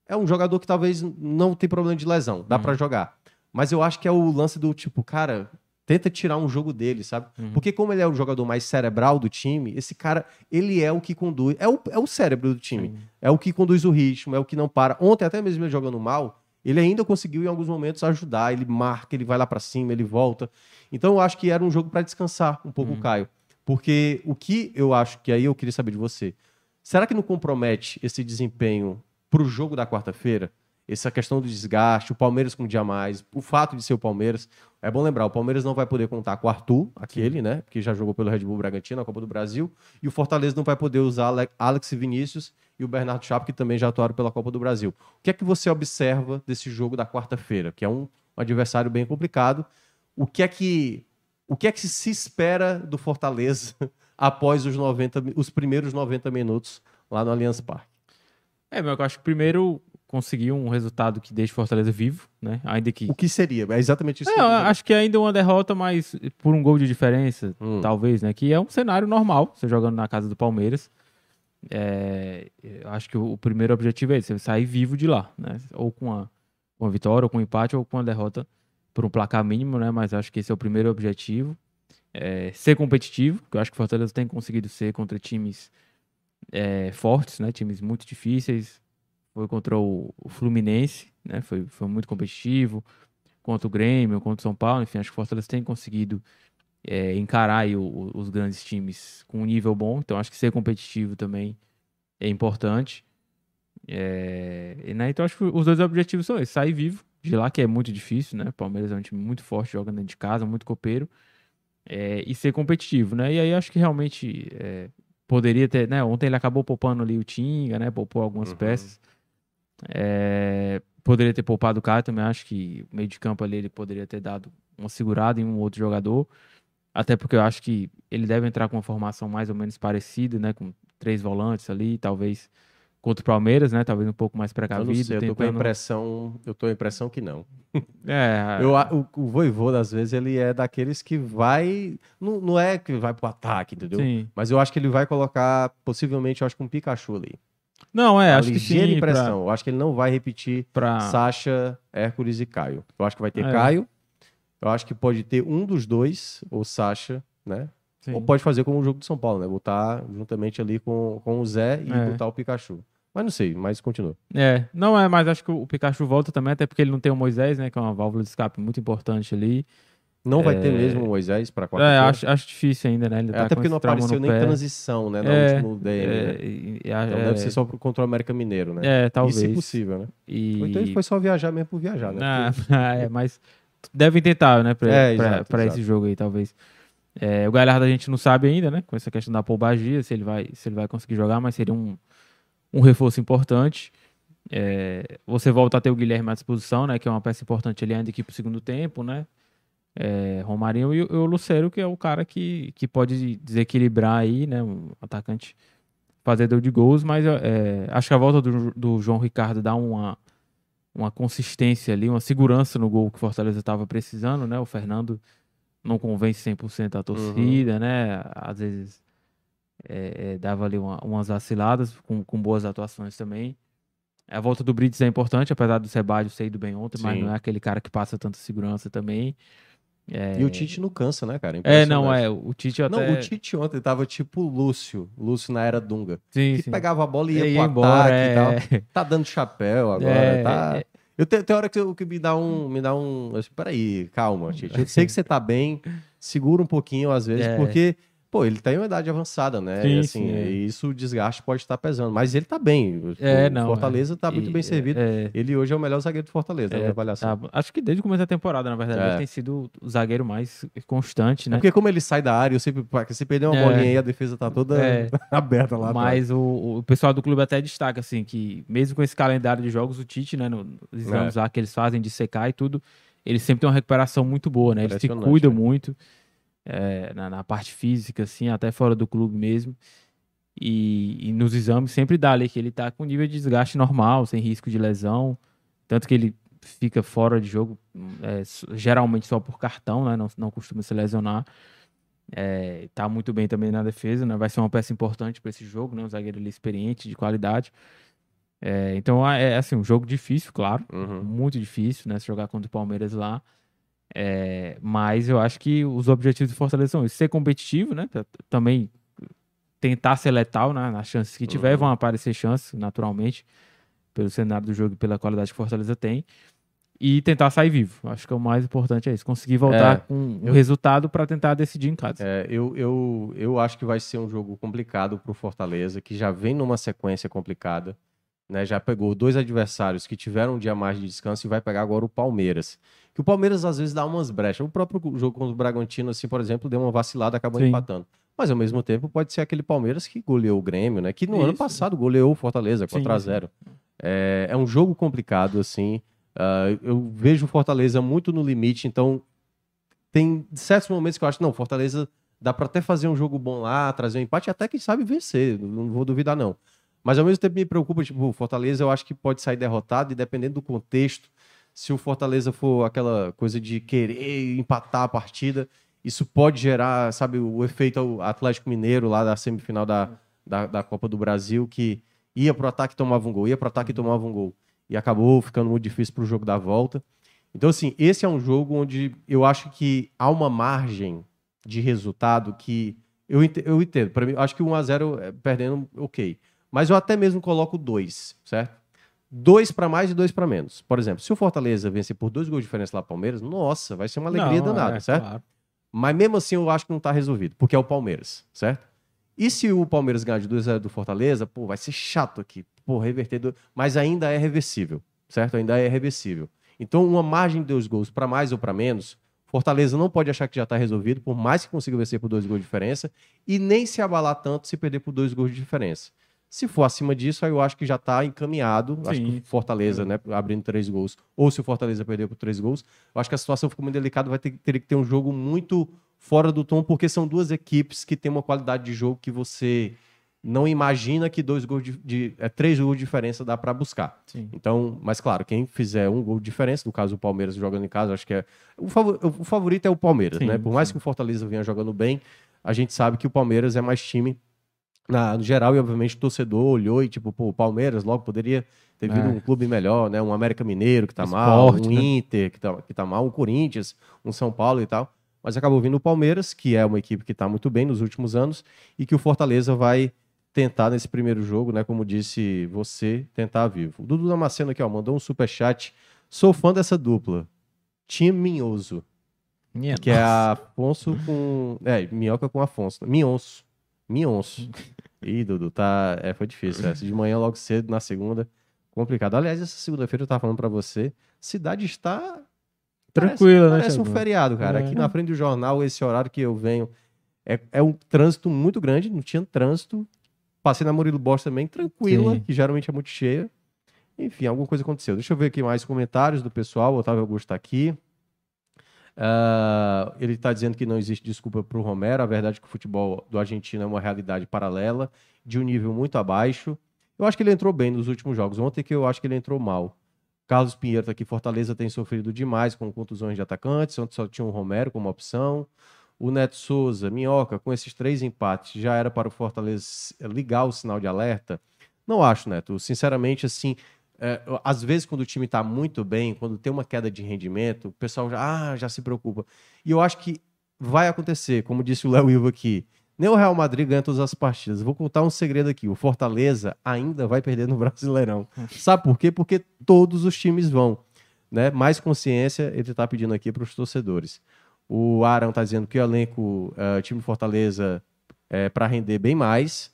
É um jogador que talvez não tem problema de lesão, dá pra jogar. Mas eu acho que é o lance do tipo, cara, tenta tirar um jogo dele, sabe? Porque como ele é o jogador mais cerebral do time, esse cara, ele é o que conduz, é o, é o cérebro do time. É o que conduz o ritmo, é o que não para. Ontem, até mesmo ele jogando mal, ele ainda conseguiu em alguns momentos ajudar, ele marca, ele vai lá pra cima, ele volta. Então eu acho que era um jogo pra descansar um pouco o Caio. Porque o que eu acho que aí eu queria saber de você, será que não compromete esse desempenho pro jogo da quarta-feira? Essa questão do desgaste, o Palmeiras com um dia mais, o fato de ser o Palmeiras. É bom lembrar, o Palmeiras não vai poder contar com o Arthur, aquele, né? Que já jogou pelo Red Bull Bragantino na Copa do Brasil. E o Fortaleza não vai poder usar Ale- Alex Vinícius e o Bernardo Chapo, que também já atuaram pela Copa do Brasil. O que é que você observa desse jogo da quarta-feira, que é um, adversário bem complicado? O que é que o que é que se espera do Fortaleza após os 90, mi- os primeiros 90 minutos lá no Allianz Parque? É, mas eu acho que primeiro conseguir um resultado que deixe Fortaleza vivo, né? Ainda que. O que seria? É exatamente isso. É, que acho que ainda uma derrota, mas por um gol de diferença, Hum. talvez, né? Que é um cenário normal, você jogando na casa do Palmeiras. É, eu acho que o, primeiro objetivo é esse, você sair vivo de lá, né? Ou com a, com a vitória, ou com um empate, ou com a derrota por um placar mínimo, né? Mas acho que esse é o primeiro objetivo. É, ser competitivo, que eu acho que o Fortaleza tem conseguido ser contra times é, fortes, né? Times muito difíceis. Foi contra o, o Fluminense, né? Foi, foi muito competitivo. Contra o Grêmio, contra o São Paulo, enfim, acho que o Fortaleza tem conseguido é, encarar o- os grandes times com um nível bom. Então, acho que ser competitivo também é importante. É, e, né, então, acho que os dois objetivos são esses: sair vivo de lá, que é muito difícil, né? O Palmeiras é um time muito forte, joga dentro de casa, muito copeiro. é, e ser competitivo, né? E aí acho que realmente é, poderia ter, né? Ontem ele acabou poupando ali o Tinga, né? Poupou algumas Uhum. peças. É, poderia ter poupado o cara também. Acho que o meio de campo ali ele poderia ter dado uma segurada em um outro jogador. Até porque eu acho que ele deve entrar com uma formação mais ou menos parecida, né? Com três volantes ali, talvez contra o Palmeiras, né? Talvez um pouco mais Eu não precavido. sei, eu tô com a impressão, eu tô a impressão que não. É, Eu, o, o Voivoda, às vezes, ele é daqueles que vai. Não, não é que vai pro ataque, entendeu? sim. Mas eu acho que ele vai colocar, possivelmente, eu acho que um Pikachu ali. Não, é, acho que ligeira sim. pra- impressão. Eu acho que ele não vai repetir Pra, Sacha, Hércules e Caio. Eu acho que vai ter É. Caio. Eu acho que pode ter um dos dois, ou Sacha, né? sim. Ou pode fazer como o jogo de São Paulo, né? Botar juntamente ali com, com o Zé e É. botar o Pikachu. Mas não sei, mas continua. É, não é, mas acho que o Pikachu volta também, até porque ele não tem o Moisés, né? Que é uma válvula de escape muito importante ali. Não vai ter É. mesmo o Moisés para É, quarta-feira? acho, acho difícil ainda, né? É, tá até porque não apareceu nem pé. transição, né? No É, último DM, é, né? Então é, deve ser só pro- contra o América Mineiro, né? É, talvez. E se possível, né? E... Ou então ele foi só viajar mesmo por viajar, né? Ah, Porque- é, mas devem tentar, né? Pra, É, pra- exato, pra exato. esse jogo aí, talvez. É, o Galhardo a gente não sabe ainda, né? Com essa questão da poubagia, se ele vai, se ele vai conseguir jogar, mas seria um, um reforço importante. É, você volta a ter o Guilherme à disposição, né? Que é uma peça importante ali ainda aqui pro segundo tempo, né? É, Romarinho e, o- Lucero, que é o cara que, que pode desequilibrar aí, né? Um atacante fazedor de gols, mas é, acho que a volta do, do João Ricardo dá uma, uma consistência ali, uma segurança no gol que o Fortaleza estava precisando, né? O Fernando não convence 100% a torcida, né? Às vezes é, é, dava ali uma- umas vaciladas, com, com boas atuações também. A volta do Brits é importante, apesar do Sebadio ser ido bem ontem, mas Sim. não é aquele cara que passa tanta segurança também. É, E o Tite não cansa, né, cara? é, não, é. O Tite até. Não, o Tite ontem tava tipo Lúcio, Lúcio na era Dunga. sim, Que sim. pegava a bola e ia Ia pro embora, ataque é. e tal. Tá dando chapéu agora, É, tá... é. Eu tenho, tem hora que, eu, que me dá um... Me dá um peraí, calma, Tite. Eu sei que você tá bem, segura um pouquinho às vezes, É. porque... Pô, ele tem uma idade avançada, né? Sim, e, assim, sim, é. e isso o desgaste pode estar pesando. Mas ele tá bem. O É, não, Fortaleza tá muito E, bem servido. é, Ele hoje é o melhor zagueiro do Fortaleza, na É, minha avaliação. tá- acho que desde o começo da temporada, na verdade, É. ele tem sido o zagueiro mais constante, né? Porque como ele sai da área, eu sempre, se perder uma É. bolinha aí, a defesa tá toda É. aberta lá. Mas o, o pessoal do clube até destaca, assim, que mesmo com esse calendário de jogos, o Tite, né, no- nos É. exames lá que eles fazem de secar e tudo, ele sempre tem uma recuperação muito boa, né? Ele se cuida né? muito é, na, na parte física, assim, até fora do clube mesmo. E, e nos exames sempre dá ali que ele tá com nível de desgaste normal, sem risco de lesão. Tanto que ele fica fora de jogo, é, geralmente só por cartão, né? Não, não costuma se lesionar. É, tá muito bem também na defesa, né? Vai ser uma peça importante para esse jogo, né? Um zagueiro ali experiente, de qualidade. É, então é assim, um jogo difícil, claro, Uhum. muito difícil, né? Se jogar contra o Palmeiras lá. É, mas eu acho que os objetivos do Fortaleza são isso, ser competitivo, né? Também tentar ser letal, né? Nas chances que tiver, Uhum. vão aparecer chances, naturalmente, pelo cenário do jogo e pela qualidade que o Fortaleza tem. E tentar sair vivo. Acho que o mais importante é isso. Conseguir voltar É, com um eu- resultado para tentar decidir em casa. É, eu, eu, eu acho que vai ser um jogo complicado pro Fortaleza, que já vem numa sequência complicada. Né, já pegou dois adversários que tiveram um dia mais de descanso e vai pegar agora o Palmeiras. Que o Palmeiras às vezes dá umas brechas. O próprio jogo contra o Bragantino, assim, por exemplo, deu uma vacilada, acabou Sim. empatando. Mas ao mesmo tempo pode ser aquele Palmeiras que goleou o Grêmio, né? Que no ano Isso. passado goleou o Fortaleza Sim, 4 a 0 É, é um jogo complicado, assim. Ah, eu vejo o Fortaleza muito no limite, então tem certos momentos que eu acho, não, Fortaleza dá pra até fazer um jogo bom lá, trazer um empate, até quem sabe vencer, não vou duvidar não. Mas ao mesmo tempo me preocupa, tipo, o Fortaleza eu acho que pode sair derrotado e dependendo do contexto, se o Fortaleza for aquela coisa de querer empatar a partida, isso pode gerar, sabe, o efeito Atlético Mineiro lá da semifinal da, da, da Copa do Brasil, que ia pro ataque e tomava um gol, ia pro ataque e tomava um gol. E acabou ficando muito difícil pro jogo da volta. Então, assim, esse é um jogo onde eu acho que há uma margem de resultado que eu, ente- eu entendo. Para mim, acho que 1x0 é, perdendo, ok. Mas eu até mesmo coloco dois, certo? Dois para mais e dois para menos. Por exemplo, se o Fortaleza vencer por dois gols de diferença lá pro Palmeiras, nossa, vai ser uma alegria Não, danada, é, certo? claro. Mas mesmo assim eu acho que não tá resolvido, porque é o Palmeiras, certo? E se o Palmeiras ganhar de 2 a 0 do Fortaleza, pô, vai ser chato aqui. Pô, reverter. do- Mas ainda é reversível, certo? Ainda é reversível. Então, uma margem de dois gols para mais ou para menos, Fortaleza não pode achar que já está resolvido, por mais que consiga vencer por dois gols de diferença, e nem se abalar tanto se perder por dois gols de diferença. Se for acima disso, aí eu acho que já está encaminhado. Acho que Sim. o Fortaleza, né, abrindo três gols, ou se o Fortaleza perder por três gols, eu acho que a situação fica muito delicada, vai ter, teria que ter um jogo muito fora do tom, porque são duas equipes que têm uma qualidade de jogo que você não imagina que dois gols de, de- é, três gols de diferença dá para buscar. Sim. Então, mas claro, quem fizer um gol de diferença, no caso o Palmeiras jogando em casa, acho que é o, favor- o favorito é o Palmeiras, Sim, né? Por mais sim. que o Fortaleza venha jogando bem, a gente sabe que o Palmeiras é mais time na, no geral e obviamente o torcedor olhou e tipo, pô, o Palmeiras logo poderia ter vindo É. um clube melhor, né? Um América Mineiro que tá mal, Sport, um né? Inter que tá, que tá mal, um Corinthians, um São Paulo e tal. Mas acabou vindo o Palmeiras, que é uma equipe que tá muito bem nos últimos anos e que o Fortaleza vai tentar nesse primeiro jogo, né? Como disse você, tentar vivo. O Dudu Damasceno aqui, ó, mandou um superchat. Sou fã dessa dupla. Time Minhoso, Minha que é nossa. Afonso com. É, Minhoca com Afonso. Minhonço. Minhonço. Ih, Dudu, tá. É, foi difícil. Essa de manhã, logo cedo, na segunda. Complicado. Aliás, essa segunda-feira eu tava falando pra você. Cidade está. Tranquila, né, Parece um feriado, cara. É. Aqui na frente do jornal, esse horário que eu venho. É, é um trânsito muito grande, não tinha trânsito. Passei na Murilo Bosch também, tranquila, Sim. que geralmente é muito cheia. Enfim, alguma coisa aconteceu. Deixa eu ver aqui mais comentários do pessoal. O Otávio Augusto tá aqui. Ah, ele está dizendo que não existe desculpa para o Romero. A verdade é que o futebol do Argentina é uma realidade paralela, de um nível muito abaixo. Eu acho que ele entrou bem nos últimos jogos. Ontem que eu acho que ele entrou mal. Carlos Pinheiro tá aqui. Fortaleza tem sofrido demais com contusões de atacantes. Ontem só tinha um Romero como opção. o Neto Souza, Minhoca, com esses três empates, já era para o Fortaleza ligar o sinal de alerta? Não acho, Neto. Sinceramente, assim, é, às vezes quando o time está muito bem, quando tem uma queda de rendimento, o pessoal já, ah, já se preocupa. E eu acho que vai acontecer, como disse o Léo Ilva aqui. Nem o Real Madrid ganha todas as partidas. Vou contar um segredo aqui. O Fortaleza ainda vai perder no Brasileirão. Sabe por quê? Porque todos os times vão. Né? Mais consciência ele está pedindo aqui para os torcedores. O Aaron está dizendo que o elenco, uh, time Fortaleza, é para render bem mais.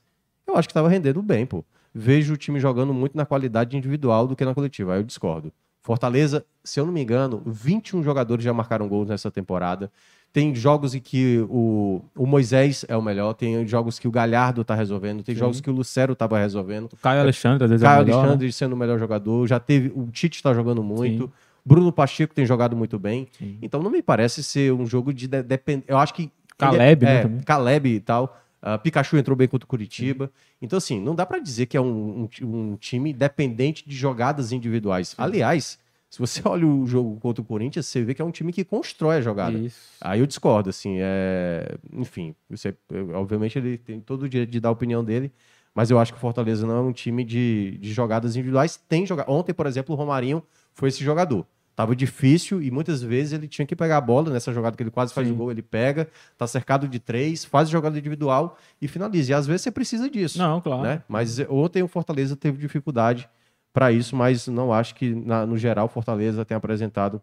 Eu acho que estava rendendo bem, pô. Vejo o time jogando muito na qualidade individual do que na coletiva. Aí eu discordo. Fortaleza, se eu não me engano, 21 jogadores já marcaram gols nessa temporada. Tem jogos em que o, o Moisés é o melhor, tem jogos que o Galhardo tá resolvendo, tem Sim. jogos que o Lucero tava resolvendo. O Caio Alexandre, às vezes Caio é o melhor, Alexandre né? sendo o melhor jogador, já teve. O Tite tá jogando muito. Sim. Bruno Pacheco tem jogado muito bem. Sim. Então não me parece ser um jogo de depender. Eu acho que. Caleb, é, né, Caleb e tal. Uh, Pikachu entrou bem contra o Curitiba. Sim. Então, assim, não dá para dizer que é um, um, um, time dependente de jogadas individuais. Sim. Aliás, se você olha o jogo contra o Corinthians, você vê que é um time que constrói a jogada. Isso. Aí eu discordo, assim, é... enfim, você, obviamente ele tem todo o direito de dar a opinião dele, mas eu acho que o Fortaleza não é um time de, de jogadas individuais. Tem joga... Ontem, por exemplo, o Romarinho foi esse jogador. Tava difícil e muitas vezes ele tinha que pegar a bola nessa jogada que ele quase faz Sim. o gol, ele pega, tá cercado de três, faz a jogada individual e finaliza. E às vezes você precisa disso. Não, claro. Né? Mas ontem o Fortaleza teve dificuldade para isso, mas não acho que, na, no geral, Fortaleza tenha apresentado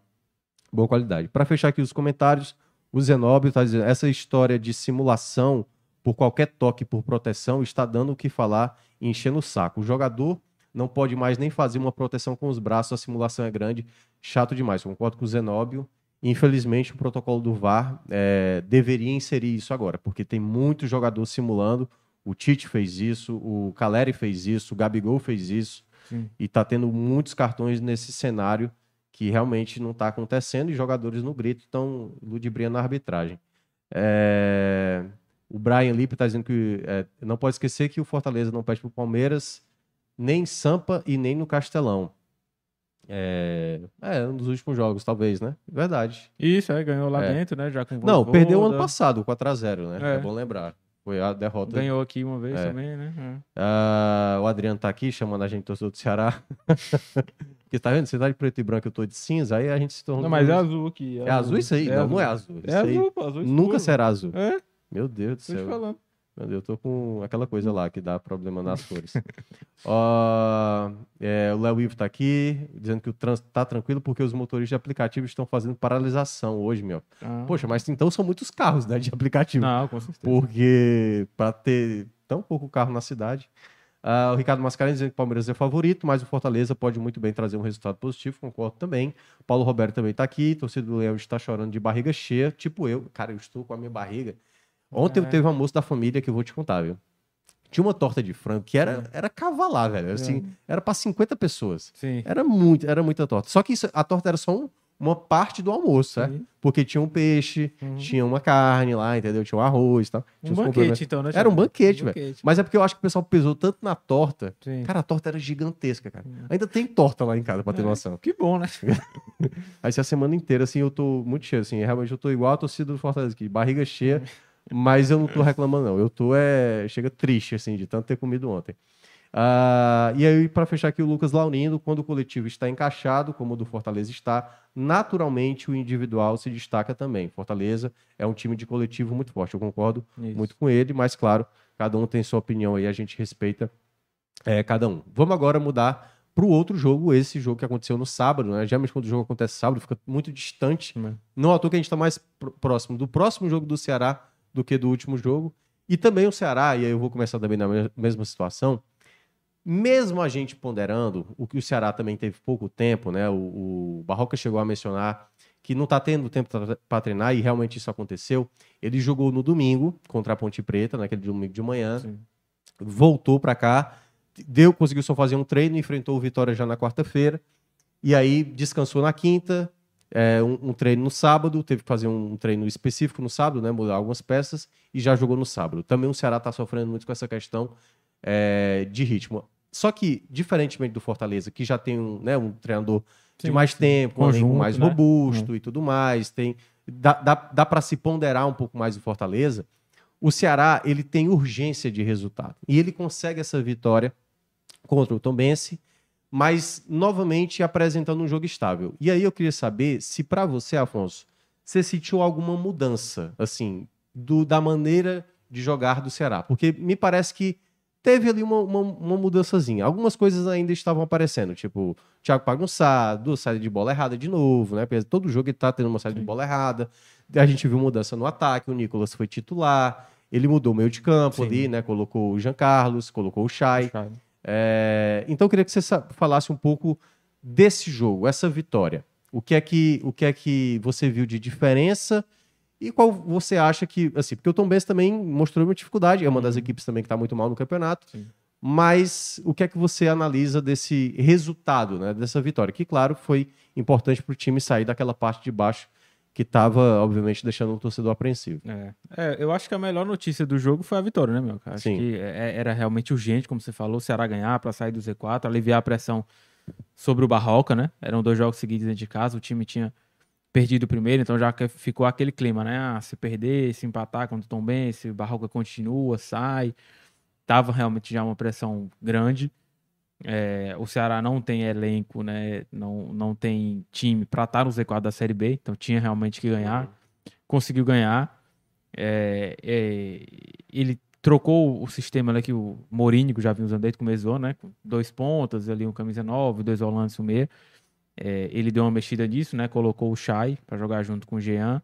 boa qualidade. Para fechar aqui os comentários, o Zenóbio está dizendo: essa história de simulação por qualquer toque por proteção está dando o que falar e enchendo o saco. O jogador não pode mais nem fazer uma proteção com os braços, a simulação é grande, chato demais. Concordo com o Zenóbio. Infelizmente, o protocolo do VAR é, deveria inserir isso agora, porque tem muito jogador simulando. O Tite fez isso, o Caleri fez isso, o Gabigol fez isso. Sim. E tá tendo muitos cartões nesse cenário que realmente não está acontecendo e jogadores no grito estão ludibriando a arbitragem. É... O Brian Lippe está dizendo que é, não pode esquecer que o Fortaleza não pede para o Palmeiras nem Sampa e nem no Castelão. É, é, um dos últimos jogos, talvez, né? Verdade. Isso, é, ganhou lá é. dentro, né? Já com Não, perdeu ano passado, 4x0, né? É. é bom lembrar. Foi a derrota. Ganhou aqui uma vez é. também, né? É. Uh, o Adriano tá aqui chamando a gente torcedor do Ceará. Porque tá vendo? Você tá de preto e branco, eu tô de cinza, aí a gente se tornou. Não, mas é azul aqui. É, azul isso aí? É não, azul. não é azul. É azul, pô, azul Nunca será azul. É? Meu Deus do céu. Tô te falando. Eu tô com aquela coisa lá que dá problema nas cores. uh, é, o Léo Ivo tá aqui, dizendo que o trânsito tá tranquilo porque os motoristas de aplicativo estão fazendo paralisação hoje, meu. Ah. Poxa, mas então são muitos carros, né, de aplicativo. Não, com certeza. Porque para ter tão pouco carro na cidade. Uh, o Ricardo Mascarenhas dizendo que o Palmeiras é favorito, mas o Fortaleza pode muito bem trazer um resultado positivo, concordo também. Paulo Roberto também tá aqui, torcedor do Leão está chorando de barriga cheia, tipo eu. Cara, eu estou com a minha barriga Ontem é. teve um almoço da família que eu vou te contar, viu? Tinha uma torta de frango que era, é. era cavalar, velho. Assim, é. Era para 50 pessoas. Sim. Era muito, era muita torta. Só que isso, a torta era só um, uma parte do almoço, né? Porque tinha um peixe, uhum. tinha uma carne lá, entendeu? Tinha um arroz e tal. Um banquete, então, né? Era um banquete, um velho. Banquete. Mas é porque eu acho que o pessoal pesou tanto na torta. Sim. Cara, a torta era gigantesca, cara. Uhum. Ainda tem torta lá em casa, pra ter é, noção. Que bom, né? Aí se a semana inteira, assim, eu tô muito cheio, assim. Realmente eu tô igual a torcida do Fortaleza aqui, barriga cheia. Uhum. Mas eu não tô reclamando, não. Eu tô, é... Chega triste, assim, de tanto ter comido ontem. Uh, e aí, para fechar aqui, o Lucas Laurindo, quando o coletivo está encaixado, como o do Fortaleza está, naturalmente o individual se destaca também. Fortaleza é um time de coletivo muito forte, eu concordo Isso. muito com ele, mas claro, cada um tem sua opinião aí, a gente respeita é, cada um. Vamos agora mudar para o outro jogo, esse jogo que aconteceu no sábado, né? Geralmente quando o jogo acontece sábado, fica muito distante. Não à toa que a gente está mais próximo do próximo jogo do Ceará do que do último jogo. E também o Ceará, e aí eu vou começar também na mesma situação, mesmo a gente ponderando, o que o Ceará também teve pouco tempo, né? O, o Barroca chegou a mencionar que não está tendo tempo para treinar, e realmente isso aconteceu. Ele jogou no domingo contra a Ponte Preta, naquele domingo de manhã, Sim. voltou para cá, deu, conseguiu só fazer um treino, enfrentou o Vitória já na quarta-feira, e aí descansou na quinta, é, um, um, treino no sábado, teve que fazer um treino específico no sábado, né, mudar algumas peças, e já jogou no sábado. Também o Ceará está sofrendo muito com essa questão é, de ritmo. Só que, diferentemente do Fortaleza, que já tem um, né, um treinador sim, de mais sim. tempo, um elenco mais né? robusto uhum. e tudo mais, tem dá, dá, dá para se ponderar um pouco mais o Fortaleza, o Ceará ele tem urgência de resultado. E ele consegue essa vitória contra o Tombense, mas novamente apresentando um jogo estável. E aí eu queria saber se para você, Afonso, você sentiu alguma mudança, assim, do, da maneira de jogar do Ceará? Porque me parece que teve ali uma, uma, uma mudançazinha. Algumas coisas ainda estavam aparecendo, tipo, Thiago bagunçado, duas saídas de bola errada de novo, né? Porque todo jogo ele tá tendo uma saída de bola errada. A gente viu mudança no ataque, o Nicolas foi titular, ele mudou o meio de campo Sim. ali, né? Colocou o Jean Carlos, colocou o Chay. É, então eu queria que você falasse um pouco desse jogo, essa vitória. O que é que, o que, é que você viu de diferença e qual você acha que. Assim, porque o Tom Benz também mostrou uma dificuldade, é uma das equipes também que está muito mal no campeonato. Sim. Mas o que é que você analisa desse resultado, né, dessa vitória? Que, claro, foi importante para o time sair daquela parte de baixo que estava, obviamente, deixando o torcedor apreensivo. É. É, eu acho que a melhor notícia do jogo foi a vitória, né, meu? cara? Acho Sim. que é- era realmente urgente, como você falou, o Ceará ganhar para sair do Z4, aliviar a pressão sobre o Barroca, né? Eram dois jogos seguidos dentro de casa, o time tinha perdido o primeiro, então já ficou aquele clima, né? Ah, se perder, se empatar quando estão bem, se o Barroca continua, sai. Tava realmente já uma pressão grande. É, o Ceará não tem elenco, né? Não, não tem time para estar no Z4 da Série B, então tinha realmente que ganhar. Conseguiu ganhar. É, é, ele trocou o sistema ali que o Mourinho, que já vinha usando desde o começo do ano, né? Com dois pontas ali, um camisa 9, dois volantes, um meia. É, ele deu uma mexida nisso, né? Colocou o Chay para jogar junto com o Jean.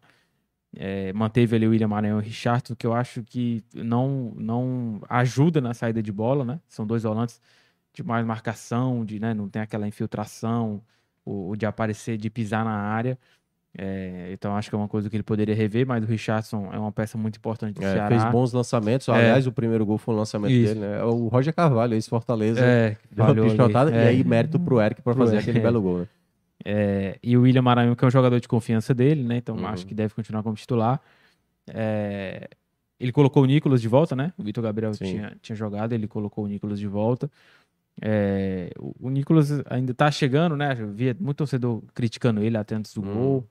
É, manteve ali o William Maranhão e o Richardson, que eu acho que não, não ajuda na saída de bola, né? São dois volantes de mais marcação, de, né? não tem aquela infiltração, o, o de aparecer, de pisar na área. É, então acho que é uma coisa que ele poderia rever, mas o Richardson é uma peça muito importante do É, Ceará. fez bons lançamentos. Aliás, o primeiro gol foi um lançamento Isso. dele, né? O Roger Carvalho, ex-Fortaleza. É, deu uma pichotada, É. E aí, mérito pro Eric para fazer aquele é. belo gol, né? É, e o William Maranhão, que é um jogador de confiança dele, né? Então Uhum. acho que deve continuar como titular. É, ele colocou o Nicolas de volta, né? O Vitor Gabriel tinha, tinha jogado, ele colocou o Nicolas de volta. É, o, o Nicolas ainda tá chegando, né? Eu via muito torcedor criticando ele até antes do Uhum. gol.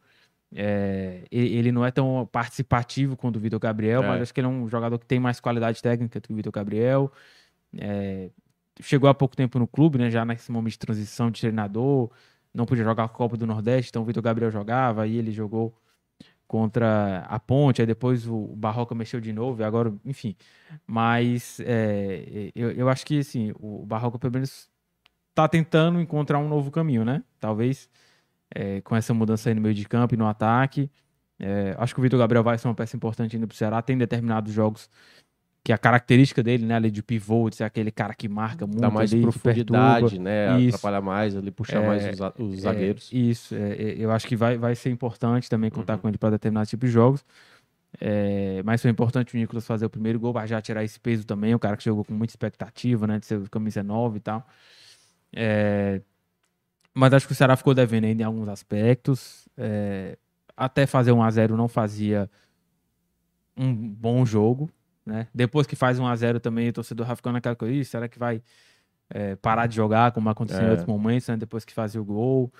É, e- ele não é tão participativo quanto o Vitor Gabriel, É. mas acho que ele é um jogador que tem mais qualidade técnica que o Vitor Gabriel. É, chegou há pouco tempo no clube, né? Já nesse momento de transição de treinador, não podia jogar a Copa do Nordeste, então o Vitor Gabriel jogava, aí ele jogou contra a Ponte, aí depois o Barroca mexeu de novo, e agora, enfim. Mas é, eu, eu acho que assim, o Barroca pelo menos tá tentando encontrar um novo caminho, né? Talvez é, com essa mudança aí no meio de campo e no ataque. É, acho que o Vitor Gabriel vai ser uma peça importante ainda pro Ceará. Tem determinados jogos que a característica dele, né, ali de pivô, de ser aquele cara que marca muito, Dá mais ali, profundidade, né? Isso. Atrapalha mais ali, puxar É, mais os, os zagueiros. É, isso, é, é, eu acho que vai, vai ser importante também contar Uhum. com ele para determinados tipos de jogos. É, mas foi importante o Nicolas fazer o primeiro gol, já tirar esse peso também. O cara que jogou com muita expectativa, né? De ser camisa 9 e tal. É, mas acho que o Ceará ficou devendo ainda em alguns aspectos. É, até fazer 1 a 0 não fazia um bom jogo. Né? Depois que faz 1 a 0 também, o torcedor vai ficando naquela coisa, "Ih, será que vai é, parar de jogar, como aconteceu em É. outros momentos, né? depois que fazia o gol.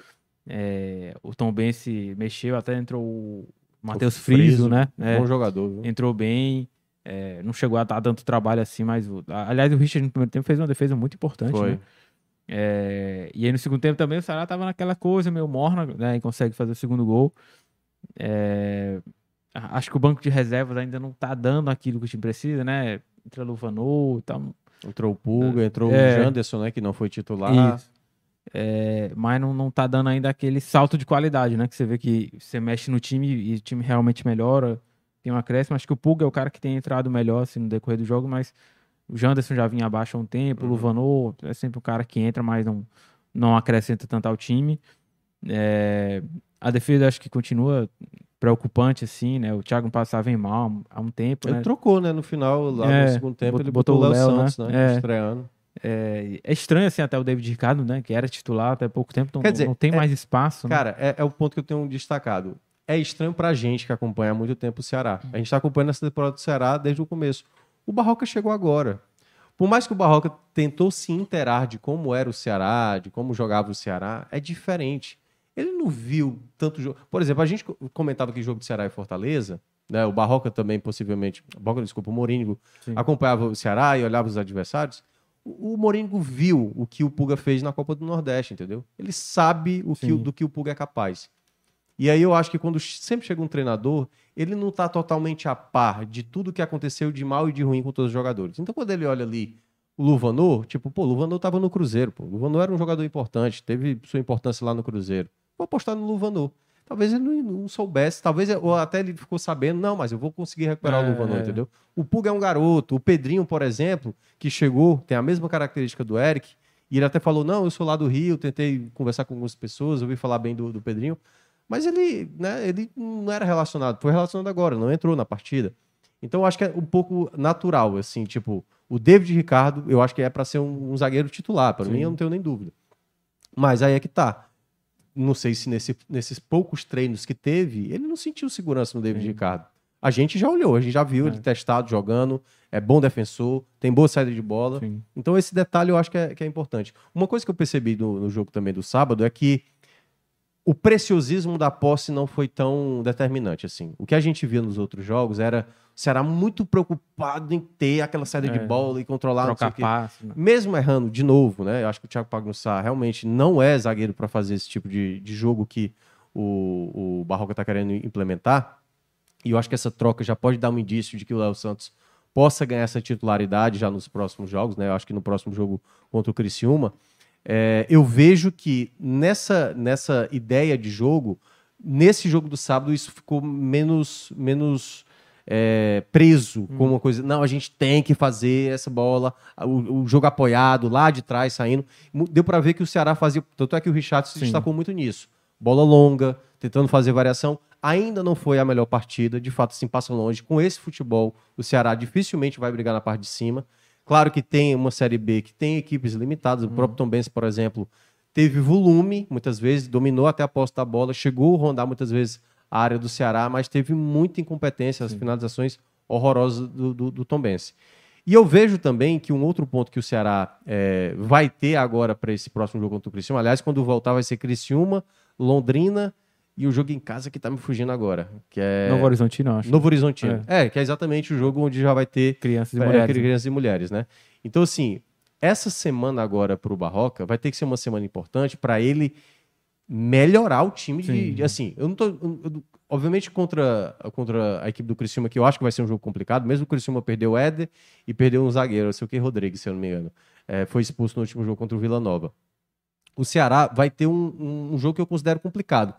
É, o Tom Ben se mexeu, até entrou o Matheus Friso, Friso, né? É, Bom jogador, viu? entrou bem. é, não chegou a dar tanto trabalho assim, mas. o- aliás, o Richard no primeiro tempo fez uma defesa muito importante. Foi. Né? É, e aí no segundo tempo também o Ceará tava naquela coisa meio morna, né? E consegue fazer o segundo gol. É, acho que o banco de reservas ainda não tá dando aquilo que o time precisa, né? Entra Luvanor, tá, Entrou o Pulga, entrou É. o Janderson, né? Que não foi titular. Isso. É, mas não, não tá dando ainda aquele salto de qualidade, né? Que você vê que você mexe no time e o time realmente melhora, tem um acréscimo. Acho que o Pulga é o cara que tem entrado melhor assim, no decorrer do jogo, mas o Janderson já vinha abaixo há um tempo, Uhum. o Luvanor é sempre o cara que entra, mas não, não acrescenta tanto ao time. É, a defesa acho que continua preocupante, assim, né? O Thiago Passar vem mal há um tempo, Ele né? trocou, né? No final, lá É, no segundo tempo, ele botou botou, o Léo né? Santos, né? É. Estreando. É, é estranho, assim, até o David Ricardo, né? Que era titular até pouco tempo, não, Quer dizer, não tem é- mais espaço. né? Cara, é, é o ponto que eu tenho destacado. É estranho pra gente que acompanha há muito tempo o Ceará. A gente tá acompanhando essa temporada do Ceará desde o começo. O Barroca chegou agora. Por mais que o Barroca tentou se interar de como era o Ceará, de como jogava o Ceará, é diferente. Ele não viu tanto jogo. Por exemplo, a gente co- comentava que jogo de Ceará e Fortaleza, né? O Barroca também, possivelmente. Barroca, desculpa, o Morínigo Sim. acompanhava o Ceará e olhava os adversários. O, o Morínigo viu o que o Puga fez na Copa do Nordeste, entendeu? Ele sabe o que, do que o Puga é capaz. E aí eu acho que quando sempre chega um treinador, ele não tá totalmente a par de tudo que aconteceu de mal e de ruim com todos os jogadores. Então quando ele olha ali o Luvanor, tipo, pô, o Luvanor tava no Cruzeiro, pô. O Luvanor era um jogador importante, teve sua importância lá no Cruzeiro. Vou apostar no Luvanor. Talvez ele não, não soubesse, talvez, ou até ele ficou sabendo, não, mas eu vou conseguir recuperar o É, Luvanor, é. entendeu? O Puga é um garoto, o Pedrinho, por exemplo, que chegou, tem a mesma característica do Eric, e ele até falou, não, eu sou lá do Rio, tentei conversar com algumas pessoas, ouvi falar bem do, do Pedrinho, mas ele, né, ele não era relacionado, foi relacionado agora, não entrou na partida. Então eu acho que é um pouco natural, assim, tipo, o David Ricardo, eu acho que é para ser um, um zagueiro titular, para mim eu não tenho nem dúvida. Mas aí é que tá. Não sei se nesse- nesses poucos treinos que teve, ele não sentiu segurança no David Sim. Ricardo. A gente já olhou, a gente já viu É. ele testado jogando, é bom defensor, tem boa saída de bola. Sim. Então esse detalhe eu acho que é, que é importante. Uma coisa que eu percebi no, no jogo também do sábado é que o preciosismo da posse não foi tão determinante assim. O que a gente via nos outros jogos era o Ceará muito preocupado em ter aquela saída de É. bola e controlar Trocar passe. né? Mesmo errando de novo, né? Eu acho que o Thiago Pagnussá realmente não é zagueiro para fazer esse tipo de, de jogo que o, o Barroca está querendo implementar. E eu acho que essa troca já pode dar um indício de que o Léo Santos possa ganhar essa titularidade já nos próximos jogos, né? Eu acho que no próximo jogo contra o Criciúma. É, eu vejo que nessa, nessa ideia de jogo, nesse jogo do sábado, isso ficou menos, menos é, preso como uma coisa. Não, a gente tem que fazer essa bola, o, o jogo apoiado, lá de trás, saindo. Deu para ver que o Ceará fazia. Tanto é que o Richard se Sim. destacou muito nisso. Bola longa, tentando fazer variação. Ainda não foi a melhor partida, de fato, assim, passa longe. Com esse futebol, o Ceará dificilmente vai brigar na parte de cima. Claro que tem uma Série B que tem equipes limitadas. O próprio Tom Benz, por exemplo, teve volume, muitas vezes, dominou até a posse da bola, chegou a rondar muitas vezes a área do Ceará, mas teve muita incompetência, as finalizações horrorosas do, do, do Tom Benz. E eu vejo também que um outro ponto que o Ceará eh, vai ter agora para esse próximo jogo contra o Criciúma, aliás, quando voltar vai ser Criciúma, Londrina e o jogo em casa que tá me fugindo agora, que é Novo Horizontino, eu acho. Novo Horizontino. É. que é exatamente o jogo onde já vai ter Crianças e é, mulheres. né? crianças e mulheres, né? Então, assim, essa semana agora para o Barroca vai ter que ser uma semana importante para ele melhorar o time de, Sim. de- assim, eu não tô eu- obviamente contra contra a equipe do Criciúma que eu acho que vai ser um jogo complicado, mesmo o Criciúma perdeu o Éder e perdeu um zagueiro, sei o que Rodrigues, se eu não me engano. É, foi expulso no último jogo contra o Vila Nova. O Ceará vai ter um, um- um jogo que eu considero complicado.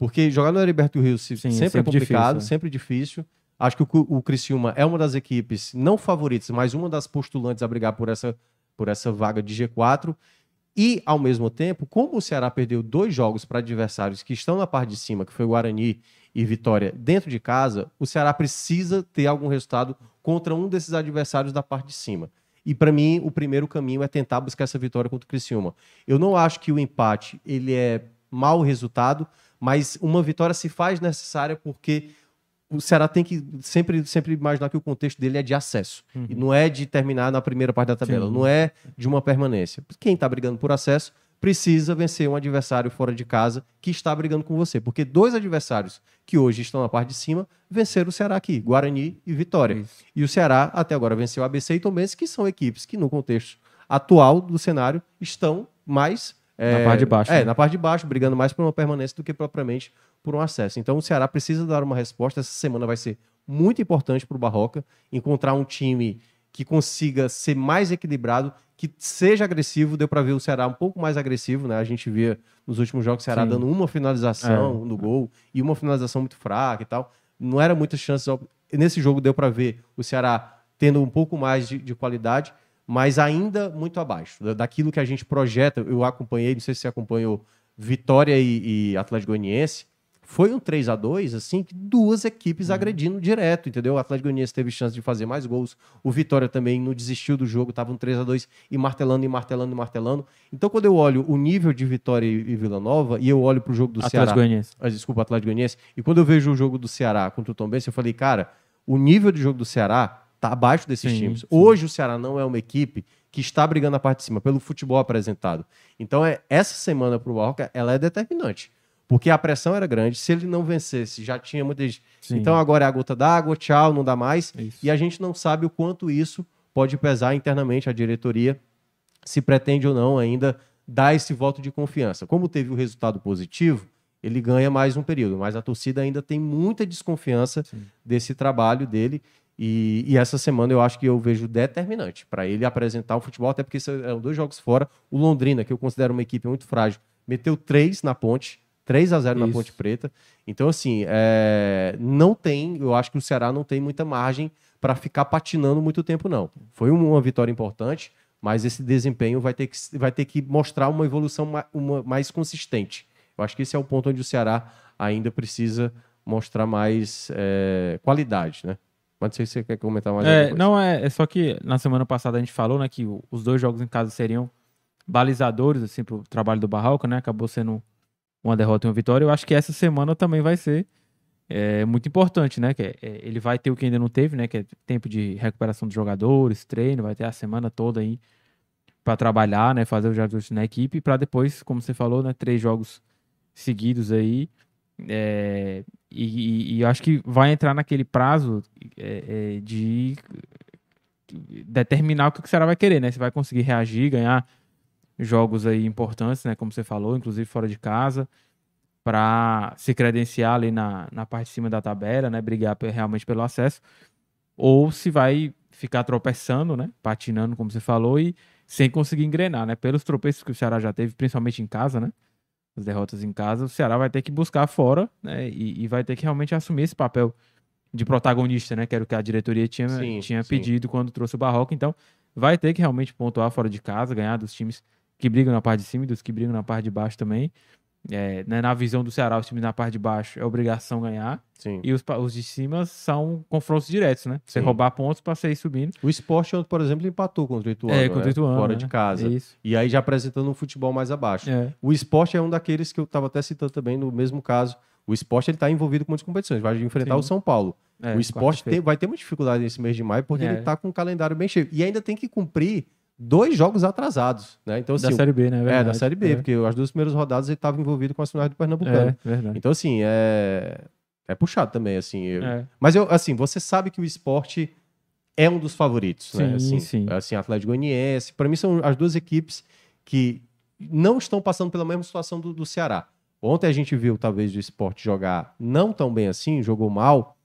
Porque jogar no Heriberto Rio se- Sim, é sempre, é sempre complicado, difícil, é. sempre difícil. Acho que o, o Criciúma é uma das equipes, não favoritas, mas uma das postulantes a brigar por essa, por essa vaga de G4. E, ao mesmo tempo, como o Ceará perdeu dois jogos para adversários que estão na parte de cima, que foi Guarani e Vitória, dentro de casa, o Ceará precisa ter algum resultado contra um desses adversários da parte de cima. E, para mim, o primeiro caminho é tentar buscar essa vitória contra o Criciúma. Eu não acho que o empate ele é mau resultado, mas uma vitória se faz necessária porque o Ceará tem que sempre, sempre imaginar que o contexto dele é de acesso. E não é de terminar na primeira parte da tabela. Sim. Não é de uma permanência. Quem está brigando por acesso precisa vencer um adversário fora de casa que está brigando com você. Porque dois adversários que hoje estão na parte de cima venceram o Ceará aqui, Guarani e Vitória. Isso. E o Ceará até agora venceu o ABC e Tombense, que são equipes que no contexto atual do cenário estão mais Na parte de baixo, É, né? na parte de baixo, brigando mais por uma permanência do que propriamente por um acesso. Então o Ceará precisa dar uma resposta. Essa semana vai ser muito importante para o Barroca encontrar um time que consiga ser mais equilibrado, que seja agressivo. Deu para ver o Ceará um pouco mais agressivo, né? A gente via nos últimos jogos o Ceará Sim. dando uma finalização no gol e uma finalização muito fraca e tal. Não era muitas chances. Nesse jogo deu para ver o Ceará tendo um pouco mais de, de qualidade, mas ainda muito abaixo da- daquilo que a gente projeta. Eu acompanhei, não sei se você acompanhou Vitória e, e Atlético Goianiense. Foi um 3 a 2 assim, que duas equipes agredindo direto, entendeu? O Atlético Goianiense teve chance de fazer mais gols. O Vitória também não desistiu do jogo, tava um 3 a 2 e martelando, e martelando, e martelando. Então, quando eu olho o nível de Vitória e, Vila Nova, e eu olho pro jogo do Ceará. Atlético Goianiense. Ah, desculpa, Atlético Goianiense. E quando eu vejo o jogo do Ceará contra o Tom Benz, eu falei, cara, o nível de jogo do Ceará tá abaixo desses Sim, times. sim. Hoje o Ceará não é uma equipe que está brigando na parte de cima, pelo futebol apresentado. Então, é, essa semana pro Barroca, ela é determinante. Porque a pressão era grande. Se ele não vencesse, já tinha muita gente. Sim. Então agora é a gota d'água, tchau, não dá mais. Isso. E a gente não sabe o quanto isso pode pesar internamente a diretoria, se pretende ou não ainda dar esse voto de confiança. Como teve o resultado positivo, ele ganha mais um período, mas a torcida ainda tem muita desconfiança Sim. desse trabalho dele. E, e essa semana eu acho que eu vejo determinante para ele apresentar o futebol, até porque são dois jogos fora. O Londrina, que eu considero uma equipe muito frágil, meteu três na ponte, 3 a 0 na Isso. Ponte Preta. Então, assim, é, não tem, eu acho que o Ceará não tem muita margem para ficar patinando muito tempo, não. Foi um- uma vitória importante, mas esse desempenho vai ter que, vai ter que mostrar uma evolução ma- uma- mais consistente. Eu acho que esse é o ponto onde o Ceará ainda precisa mostrar mais é, qualidade, né? Mas não sei se você quer comentar mais É, não, é, é só que na semana passada a gente falou, né, que o- os dois jogos em casa seriam balizadores, assim, pro trabalho do Barroca, né, acabou sendo uma derrota e uma vitória. Eu acho que essa semana também vai ser é, muito importante, né, que é- é, ele vai ter o que ainda não teve, né, que é tempo de recuperação dos jogadores, treino, vai ter a semana toda aí para trabalhar, né, fazer os ajustes na equipe, para depois, como você falou, né, três jogos seguidos aí, é, e, e- eu acho que vai entrar naquele prazo é, é, de determinar o que o Ceará vai querer, né? Se vai conseguir reagir, ganhar jogos aí importantes, né? Como você falou, inclusive fora de casa, para se credenciar ali na, na parte de cima da tabela, né? Brigar realmente pelo acesso, ou se vai ficar tropeçando, né? Patinando, como você falou, e sem conseguir engrenar, né? Pelos tropeços que o Ceará já teve, principalmente em casa, né? As derrotas em casa, o Ceará vai ter que buscar fora, né? E, e vai ter que realmente assumir esse papel de protagonista, né? Que era o que a diretoria tinha, Sim, tinha sim. pedido quando trouxe o Barroca. Então, vai ter que realmente pontuar fora de casa, ganhar dos times que brigam na parte de cima e dos que brigam na parte de baixo também. É, né, na visão do Ceará, os times na parte de baixo é obrigação ganhar. Sim. E os, os de cima são confrontos diretos, né? Você Sim. roubar pontos pra você ir subindo. O esporte, por exemplo, empatou contra o Ituano, é, né? contra o Ituano, fora né? de casa. Isso. E aí já apresentando um futebol mais abaixo. É. O esporte é um daqueles que eu estava até citando também no mesmo caso. O esporte está envolvido com muitas competições. Vai enfrentar Sim. o São Paulo. É, o esporte tem- vai ter uma dificuldade nesse mês de maio porque É. ele está com um calendário bem cheio. E ainda tem que cumprir dois jogos atrasados. Né? Então, assim, da Série B, né? é, Verdade. da Série B, É, porque as duas primeiras rodadas ele estava envolvido com as finais do Pernambucano. é verdade. Então, assim, é... é puxado também, assim. eu- É. Mas, eu, assim, você sabe que o esporte é um dos favoritos, né? Sim, Assim, sim. assim, Atlético Goianiense. Para mim, são as duas equipes que não estão passando pela mesma situação do, do Ceará. Ontem a gente viu, talvez, o esporte jogar não tão bem assim, jogou mal,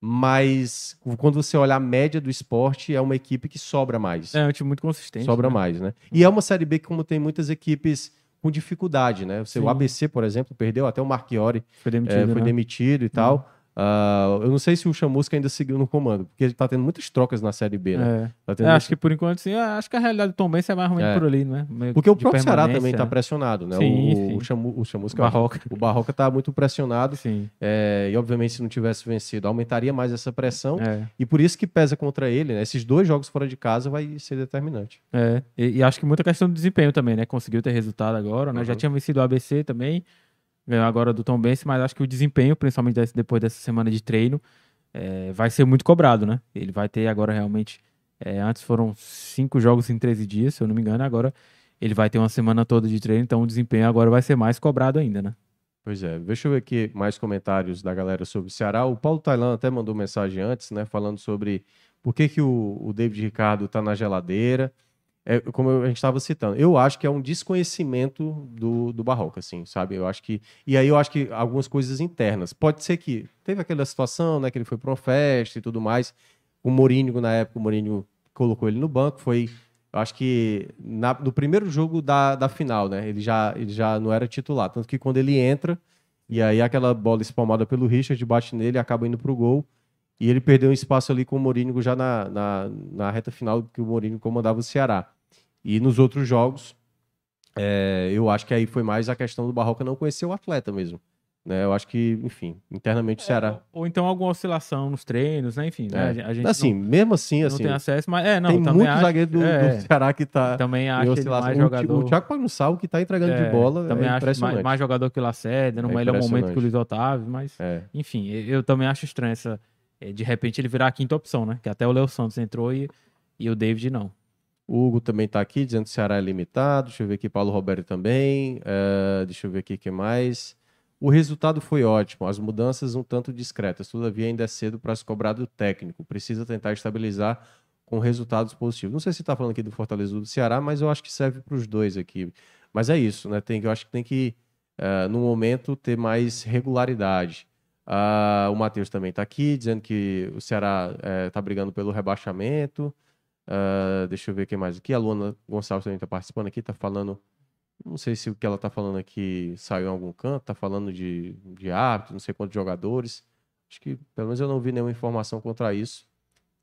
mas quando você olha a média do esporte, é uma equipe que sobra mais. É um time muito consistente. sobra né? mais, né? E é uma Série B que, como tem muitas equipes com dificuldade, né? Você, o. ABC, por exemplo, perdeu, até o Marchiori Foi demitido, é, foi né? Uhum. demitido e tal. Ah, eu não sei se o Chamusca ainda seguiu no comando, porque ele tá tendo muitas trocas na Série B, né? É. Tá É, acho que por enquanto, sim. ah, Acho que a realidade do Tom Benz é mais ruim É. por ali, né? Meio Porque o próprio Ceará também tá pressionado, né? Sim, o, sim. o, Chamu, o Chamusca, Barroca. o Barroca tá muito pressionado. Sim. é, e obviamente, se não tivesse vencido, aumentaria mais essa pressão. É. E por isso que pesa contra ele, né? Esses dois jogos fora de casa vai ser determinante. É, e, e acho que muita questão do desempenho também, né? Conseguiu ter resultado agora, né? Já Uhum. tinha vencido o ABC também, ganhou agora do Tom Benz, mas acho que o desempenho, principalmente desse- depois dessa semana de treino, é, vai ser muito cobrado, né? Ele vai ter agora realmente. é, antes foram cinco jogos em 13 dias, se eu não me engano, agora ele vai ter uma semana toda de treino, então o desempenho agora vai ser mais cobrado ainda, né? Pois é, deixa eu ver aqui mais comentários da galera sobre o Ceará. O Paulo Tailan até mandou mensagem antes, né? Falando sobre por que, que o, o David Ricardo tá na geladeira. É, como a gente estava citando, eu acho que é um desconhecimento do, do Barroca, assim, sabe? Eu acho que. E aí eu acho que algumas coisas internas. Pode ser que teve aquela situação, né? Que ele foi para uma festa e tudo mais. O Mourinho, na época, o Mourinho colocou ele no banco. Foi, eu acho que na- no primeiro jogo da, da final, né? Ele já, ele já não era titular. Tanto que quando ele entra, e aí aquela bola espalmada pelo Richard bate nele acaba indo pro gol. E ele perdeu um espaço ali com o Mourinho já na, na, na reta final que o Mourinho comandava o Ceará. E nos outros jogos, é, eu acho que aí foi mais a questão do Barroca não conhecer o atleta mesmo. Né? Eu acho que, enfim, internamente o Ceará. Ou, ou então alguma oscilação nos treinos, né? Enfim, né? É. A gente assim, mesmo assim, não, assim, não tem acesso, mas é, não, tem muito acho, zagueiro do, é, do Ceará que tá também acho ele mais O jogador. O Thiago Pagnussal, que tá entregando É, de bola, também é acho mais, mais jogador que o Lacerda, no É melhor momento que o Luiz Otávio, mas É. enfim, eu eu também acho estranho essa. Eh, De repente ele virar a quinta opção, né? Que até o Léo Santos entrou e, e o David não. O Hugo também tá aqui, dizendo que o Ceará é limitado. Deixa eu ver aqui, Paulo Roberto também. É, deixa eu ver aqui o que mais. O resultado foi ótimo, as mudanças um tanto discretas, todavia ainda é cedo para se cobrar do técnico. Precisa tentar estabilizar com resultados positivos. Não sei se está falando aqui do Fortaleza ou do Ceará, mas eu acho que serve para os dois aqui. Mas é isso, né? Tem, eu acho que tem que, uh, no momento, ter mais regularidade. Uh, o Matheus também está aqui, dizendo que o Ceará está uh, brigando pelo rebaixamento. Uh, deixa eu ver quem mais aqui. A Luana Gonçalves também está participando aqui, está falando não sei se o que ela está falando aqui saiu em algum canto, está falando de, de árbitro, não sei quantos jogadores. Acho que, pelo menos, eu não vi nenhuma informação contra isso,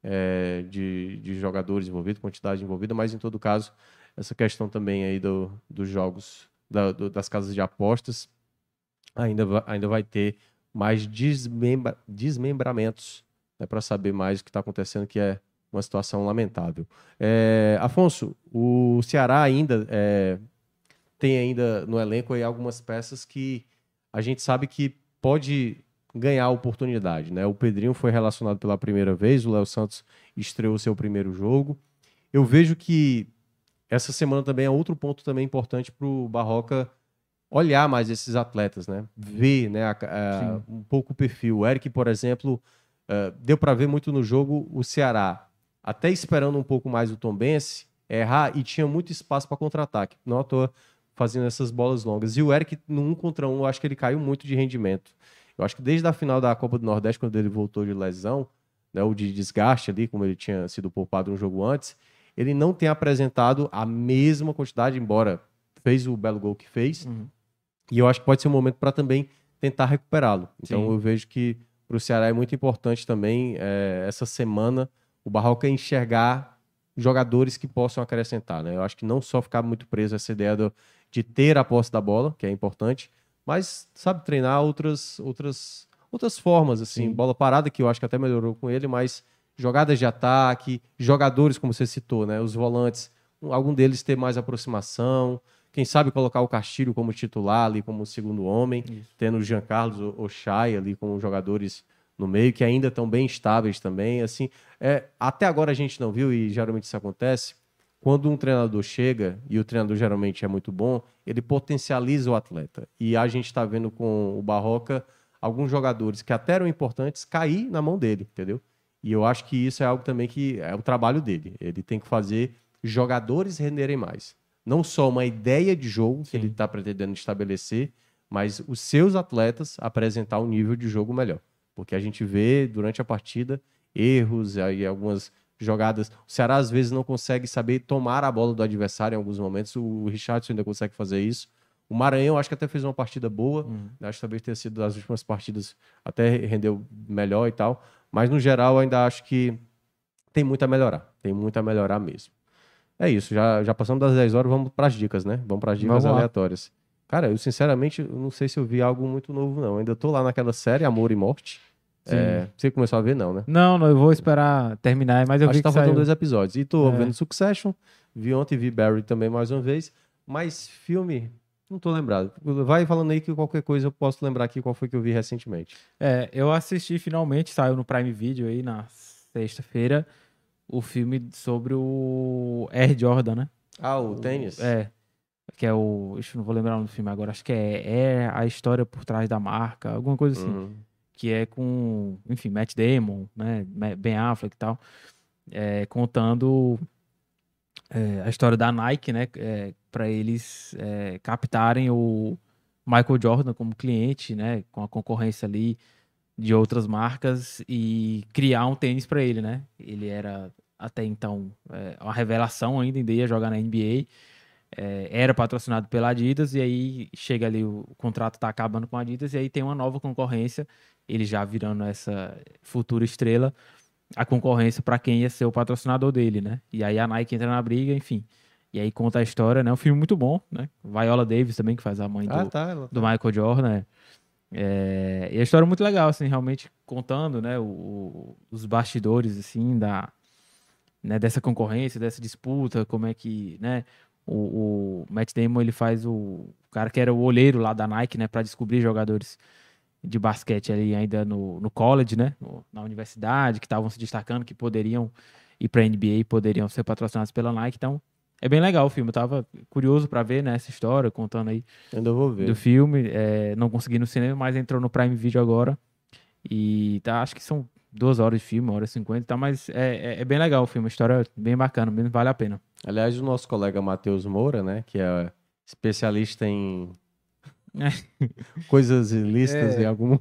é, de, de jogadores envolvidos, quantidade envolvida, mas, em todo caso, essa questão também aí do, dos jogos, da, do, das casas de apostas, ainda, ainda vai ter mais desmembra, desmembramentos né, para saber mais o que está acontecendo, que é uma situação lamentável. É, Afonso, o Ceará ainda é, tem ainda no elenco aí algumas peças que a gente sabe que pode ganhar oportunidade, né? O Pedrinho foi relacionado pela primeira vez, o Léo Santos estreou seu primeiro jogo. Eu vejo que essa semana também é outro ponto também importante para o Barroca olhar mais esses atletas, né? Ver, né, a, a, um pouco o perfil. O Eric, por exemplo, uh, deu para ver muito no jogo o Ceará, até esperando um pouco mais o Tom Bense errar e tinha muito espaço para contra-ataque. Não à toa fazendo essas bolas longas. E o Eric, no um contra um, eu acho que ele caiu muito de rendimento. Eu acho que desde a final da Copa do Nordeste, quando ele voltou de lesão, né, ou de desgaste ali, como ele tinha sido poupado no jogo antes, ele não tem apresentado a mesma quantidade, embora fez o belo gol que fez. Uhum. E eu acho que pode ser um momento para também tentar recuperá-lo. Então Sim. eu vejo que para o Ceará é muito importante também é, essa semana o Barroca enxergar jogadores que possam acrescentar. Né? Eu acho que não só ficar muito preso a essa ideia do, de ter a posse da bola, que é importante, mas sabe treinar outras outras outras formas assim, Sim. bola parada que eu acho que até melhorou com ele, mas jogadas de ataque, jogadores como você citou, né, os volantes, algum deles ter mais aproximação, quem sabe colocar o Castilho como titular ali como segundo homem, Isso. tendo o Jean Carlos ou Chay ali como jogadores no meio que ainda estão bem estáveis também, assim, é, até agora a gente não viu e geralmente isso acontece quando um treinador chega, e o treinador geralmente é muito bom, ele potencializa o atleta. E a gente está vendo com o Barroca alguns jogadores que até eram importantes cair na mão dele, entendeu? E eu acho que isso é algo também que é o trabalho dele. Ele tem que fazer jogadores renderem mais. Não só uma ideia de jogo Sim. que ele está pretendendo estabelecer, mas os seus atletas apresentar um nível de jogo melhor. Porque a gente vê durante a partida erros, aí algumas jogadas. O Ceará às vezes não consegue saber tomar a bola do adversário em alguns momentos. O Richardson ainda consegue fazer isso. O Maranhão acho que até fez uma partida boa. Uhum. Acho que talvez tenha sido das últimas partidas até rendeu melhor e tal. Mas no geral ainda acho que tem muito a melhorar. Tem muito a melhorar mesmo. É isso. Já, já passamos das 10 horas, vamos para as dicas, né? Vamos para as dicas vamos aleatórias. Cara, eu sinceramente não sei se eu vi algo muito novo, não. Ainda tô lá naquela série Amor e Morte. É, você começou a ver, não, né? Não, não, eu vou esperar terminar, mas eu Acho vi que, que tá faltando dois episódios. E tô é. vendo Succession, vi ontem, vi Barry também mais uma vez. Mas filme, não tô lembrado. Vai falando aí que qualquer coisa eu posso lembrar aqui qual foi que eu vi recentemente. É, eu assisti finalmente, saiu no Prime Video aí na sexta-feira, o filme sobre o Air Jordan, né? Ah, o, o tênis? É. Que é o. Eu não vou lembrar o nome do filme agora, acho que é, é a história por trás da marca, alguma coisa assim. Uhum que é com, enfim, Matt Damon, né, Ben Affleck e tal, é, contando é, a história da Nike, né, é, para eles é, captarem o Michael Jordan como cliente, né, com a concorrência ali de outras marcas e criar um tênis para ele, né? Ele era até então é, uma revelação ainda, ainda ia jogar na NBA é, era patrocinado pela Adidas e aí chega ali o, o contrato está acabando com a Adidas e aí tem uma nova concorrência, ele já virando essa futura estrela, a concorrência para quem ia ser o patrocinador dele, né? E aí a Nike entra na briga, enfim. E aí conta a história, né? Um filme muito bom, né? Viola Davis também, que faz a mãe ah, do, tá, tá. do Michael Jordan, né? É, e a história é muito legal, assim, realmente contando, né, o, os bastidores, assim, da, né, dessa concorrência, dessa disputa, como é que, né, o, o Matt Damon ele faz o, o cara que era o olheiro lá da Nike, né, para descobrir jogadores de basquete ali ainda no, no college, né, no, na universidade, que estavam se destacando, que poderiam ir para a NBA, poderiam ser patrocinados pela Nike. Então, é bem legal o filme. Eu tava curioso pra ver, né, essa história, contando aí Ainda vou ver. do filme. É, não consegui no cinema, mas entrou no Prime Video agora. E tá, acho que são duas horas de filme, uma hora e cinquenta, tá, mas é, é, é bem legal o filme, a história é bem bacana, bem, vale a pena. Aliás, o nosso colega Matheus Moura, né, que é especialista em coisas ilícitas É. em algum.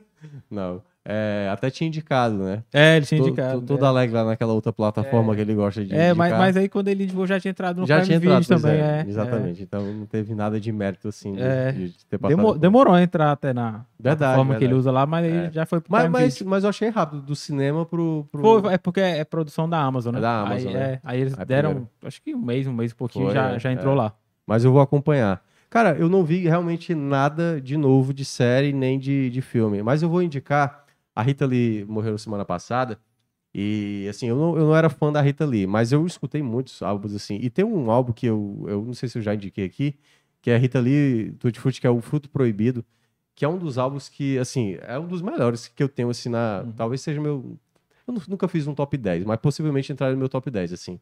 Não. É, até tinha indicado, né? É, ele tinha Tô- indicado. tô Todo alegre lá naquela outra plataforma que ele gosta de é, é mas, mas aí quando ele indicou já tinha entrado no já Prime tinha entrado também. é, É, Exatamente. Então não teve nada de mérito assim de, É. de ter é. passado. Demo- demorou a entrar até na Verdade, forma que ele usa lá, mas aí É. já foi pro Mas, Prime mas, Video. mas eu achei rápido do cinema pro. pro... Foi, é porque é produção da Amazon, né? É da Amazon, aí, né? é, aí eles Aí deram, primeiro. acho que um mês, um mês e pouquinho, Foi, já, é, já entrou é. lá. Mas eu vou acompanhar. Cara, eu não vi realmente nada de novo de série nem de, de filme. Mas eu vou indicar. A Rita Lee morreu semana passada. E assim, eu não, eu não era fã da Rita Lee, mas eu escutei muitos álbuns assim. E tem um álbum que eu, eu não sei se eu já indiquei aqui, que é a Rita Lee Tutti Frutti, que é o Fruto Proibido, que é um dos álbuns que, assim, é um dos melhores que eu tenho, assim, na. Talvez seja meu. Eu nu- nunca fiz um top 10, mas possivelmente entraria no meu top 10, assim.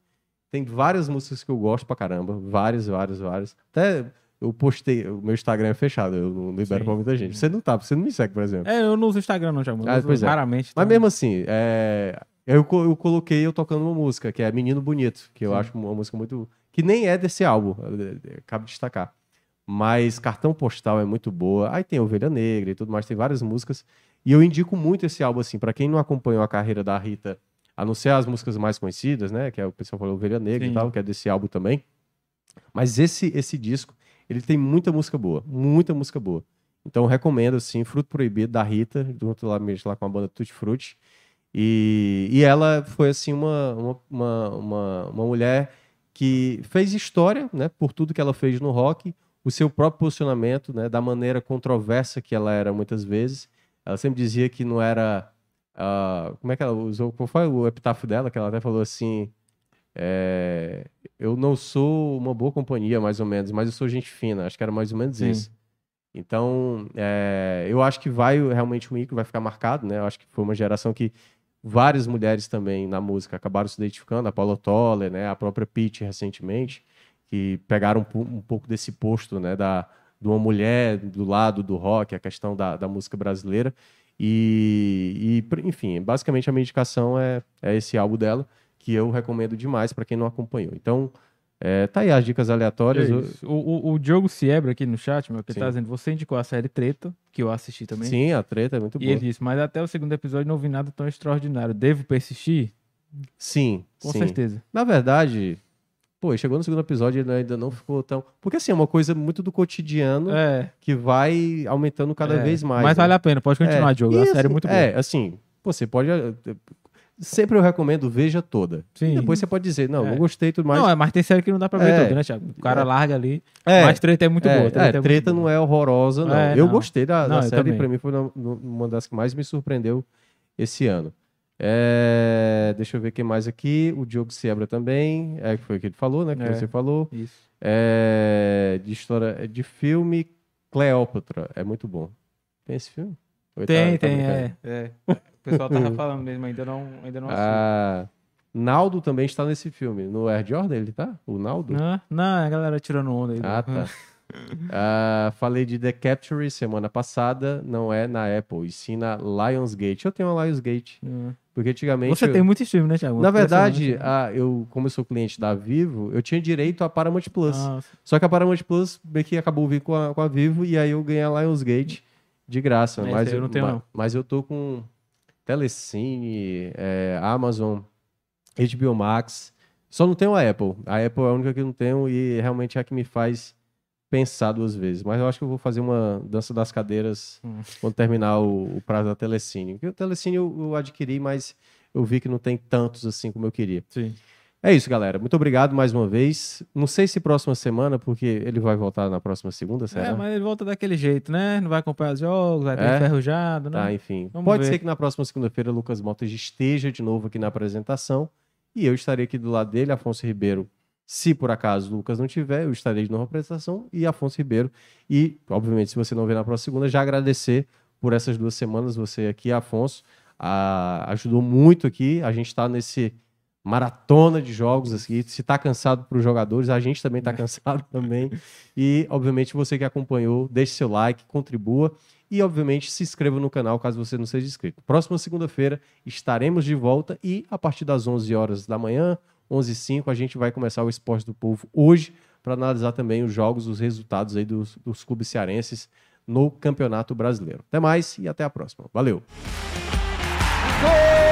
Tem várias músicas que eu gosto pra caramba. Várias, várias, várias. Até eu postei, o meu Instagram é fechado, eu não libero Sim. pra muita gente. Você não tá, você não me segue, por exemplo. É, eu não uso Instagram não, Thiago. Ah, pois é. raramente. Mas então- mesmo assim, é, eu, eu coloquei eu tocando uma música, que é Menino Bonito, que eu Sim. acho uma música muito. que nem é desse álbum, eh, eh, cabe destacar. Mas Cartão Postal é muito boa. Aí tem Ovelha Negra e tudo mais, tem várias músicas. E eu indico muito esse álbum, assim, pra quem não acompanhou a carreira da Rita, a não ser as músicas mais conhecidas, né? Que é o pessoal falou Ovelha Negra Sim. e tal, que é desse álbum também. Mas esse, esse disco, ele tem muita música boa, muita música boa. Então recomendo, assim, Fruto Proibido, da Rita, junto lá com a banda Tutti Frutti. E, e ela foi, assim, uma, uma, uma, uma, uma mulher que fez história, né, por tudo que ela fez no rock, o seu próprio posicionamento, né, da maneira controversa que ela era muitas vezes. Ela sempre dizia que não era... ah, como é que ela usou? Qual foi o epitáfio dela? Que ela até falou assim... é, eu não sou uma boa companhia, mais ou menos, mas eu sou gente fina. Acho que era mais ou menos Sim. isso. Então, é, eu acho que vai realmente um ícone, vai ficar marcado, né? Eu acho que foi uma geração que várias mulheres também na música acabaram se identificando, a Paula Toller, né? A própria Pitty recentemente, que pegaram um, po- pouco desse posto, né? Da, de uma mulher do lado do rock, a questão da, da música brasileira. E, e, enfim, basicamente a minha indicação é, é esse álbum dela, que eu recomendo demais para quem não acompanhou. Então, é, tá aí as dicas aleatórias. É. O, o, o Diogo Siebra aqui no chat, meu, que Sim. tá dizendo, você indicou a série Treta, que eu assisti também. Sim, a treta é muito E boa. ele disse, mas até o segundo episódio não vi nada tão extraordinário. Devo persistir? Sim, Com sim. certeza. Na verdade, pô, chegou no segundo episódio e ele ainda não ficou tão. Porque assim, é uma coisa muito do cotidiano É, que vai aumentando cada é. vez mais. Mas né? vale a pena, pode continuar, É, Diogo. e A série é assim, muito boa. É, assim, você pode. Sempre eu recomendo, veja toda. Sim. E depois você pode dizer, não, É. não gostei e tudo mais. Não, é, mas tem série que não dá pra ver É. toda, né, Thiago? O cara É. larga ali. É, Mas treta é muito é, boa. é, Treta, treta não é horrorosa, não. É, eu não. gostei da, da Não, eu série, também. pra mim foi uma, das que mais me surpreendeu esse ano. É, deixa eu ver quem mais aqui. O Diogo Siebra também, é, que foi o que ele falou, né? Que É. você falou. Isso. É, de história, de filme Cleópatra. É muito bom. Tem esse filme? Ou ele Tem, tá- tá tem, é, é. O pessoal tava falando mesmo, ainda não, ainda não assisti. Ah, Naldo também está nesse filme. No Air Jordan ele tá? O Naldo? Não, não, a galera tirando onda aí. Ah, tá. Ah, falei de The Capture semana passada, não é na Apple, e sim na Lionsgate. Eu tenho uma Lionsgate, Hum. porque antigamente... Você eu- tem muito stream, né, Thiago? Na verdade, Impressionante. ah, eu, como eu sou cliente da Vivo, eu tinha direito à Paramount Plus. Ah, Só que a Paramount Plus meio que acabou vindo com a, com a Vivo, e aí eu ganhei a Lionsgate de graça. Esse mas eu não tenho, não. Mas eu tô com Telecine, é, Amazon, HBO Max. Só não tenho a Apple. A Apple é a única que eu não tenho e realmente é a que me faz pensar duas vezes. Mas eu acho que eu vou fazer uma dança das cadeiras Hum. quando terminar o, o prazo da Telecine. Porque o Telecine eu, eu adquiri, mas eu vi que não tem tantos assim como eu queria. sim. É isso, galera. Muito obrigado mais uma vez. Não sei se próxima semana, porque ele vai voltar na próxima segunda, será? É, mas ele volta daquele jeito, né? Não vai acompanhar os jogos, vai ter É? enferrujado, né? Tá, enfim. Vamos Pode ver. ser que na próxima segunda-feira o Lucas Motas esteja de novo aqui na apresentação e eu estarei aqui do lado dele, Afonso Ribeiro. Se por acaso o Lucas não tiver, eu estarei de novo na apresentação e Afonso Ribeiro. E, obviamente, se você não ver na próxima segunda, já agradecer por essas duas semanas você aqui, Afonso. ah, ajudou muito aqui. A gente está nesse maratona de jogos aqui. Se tá cansado para os jogadores, a gente também tá cansado também. E, obviamente, você que acompanhou, deixe seu like, contribua e, obviamente, se inscreva no canal caso você não seja inscrito. Próxima segunda-feira estaremos de volta e a partir das 11 horas da manhã, 11 h 05 a gente vai começar o Esporte do Povo hoje para analisar também os jogos, os resultados aí dos, dos clubes cearenses no Campeonato Brasileiro. Até mais e até a próxima. Valeu! Gol!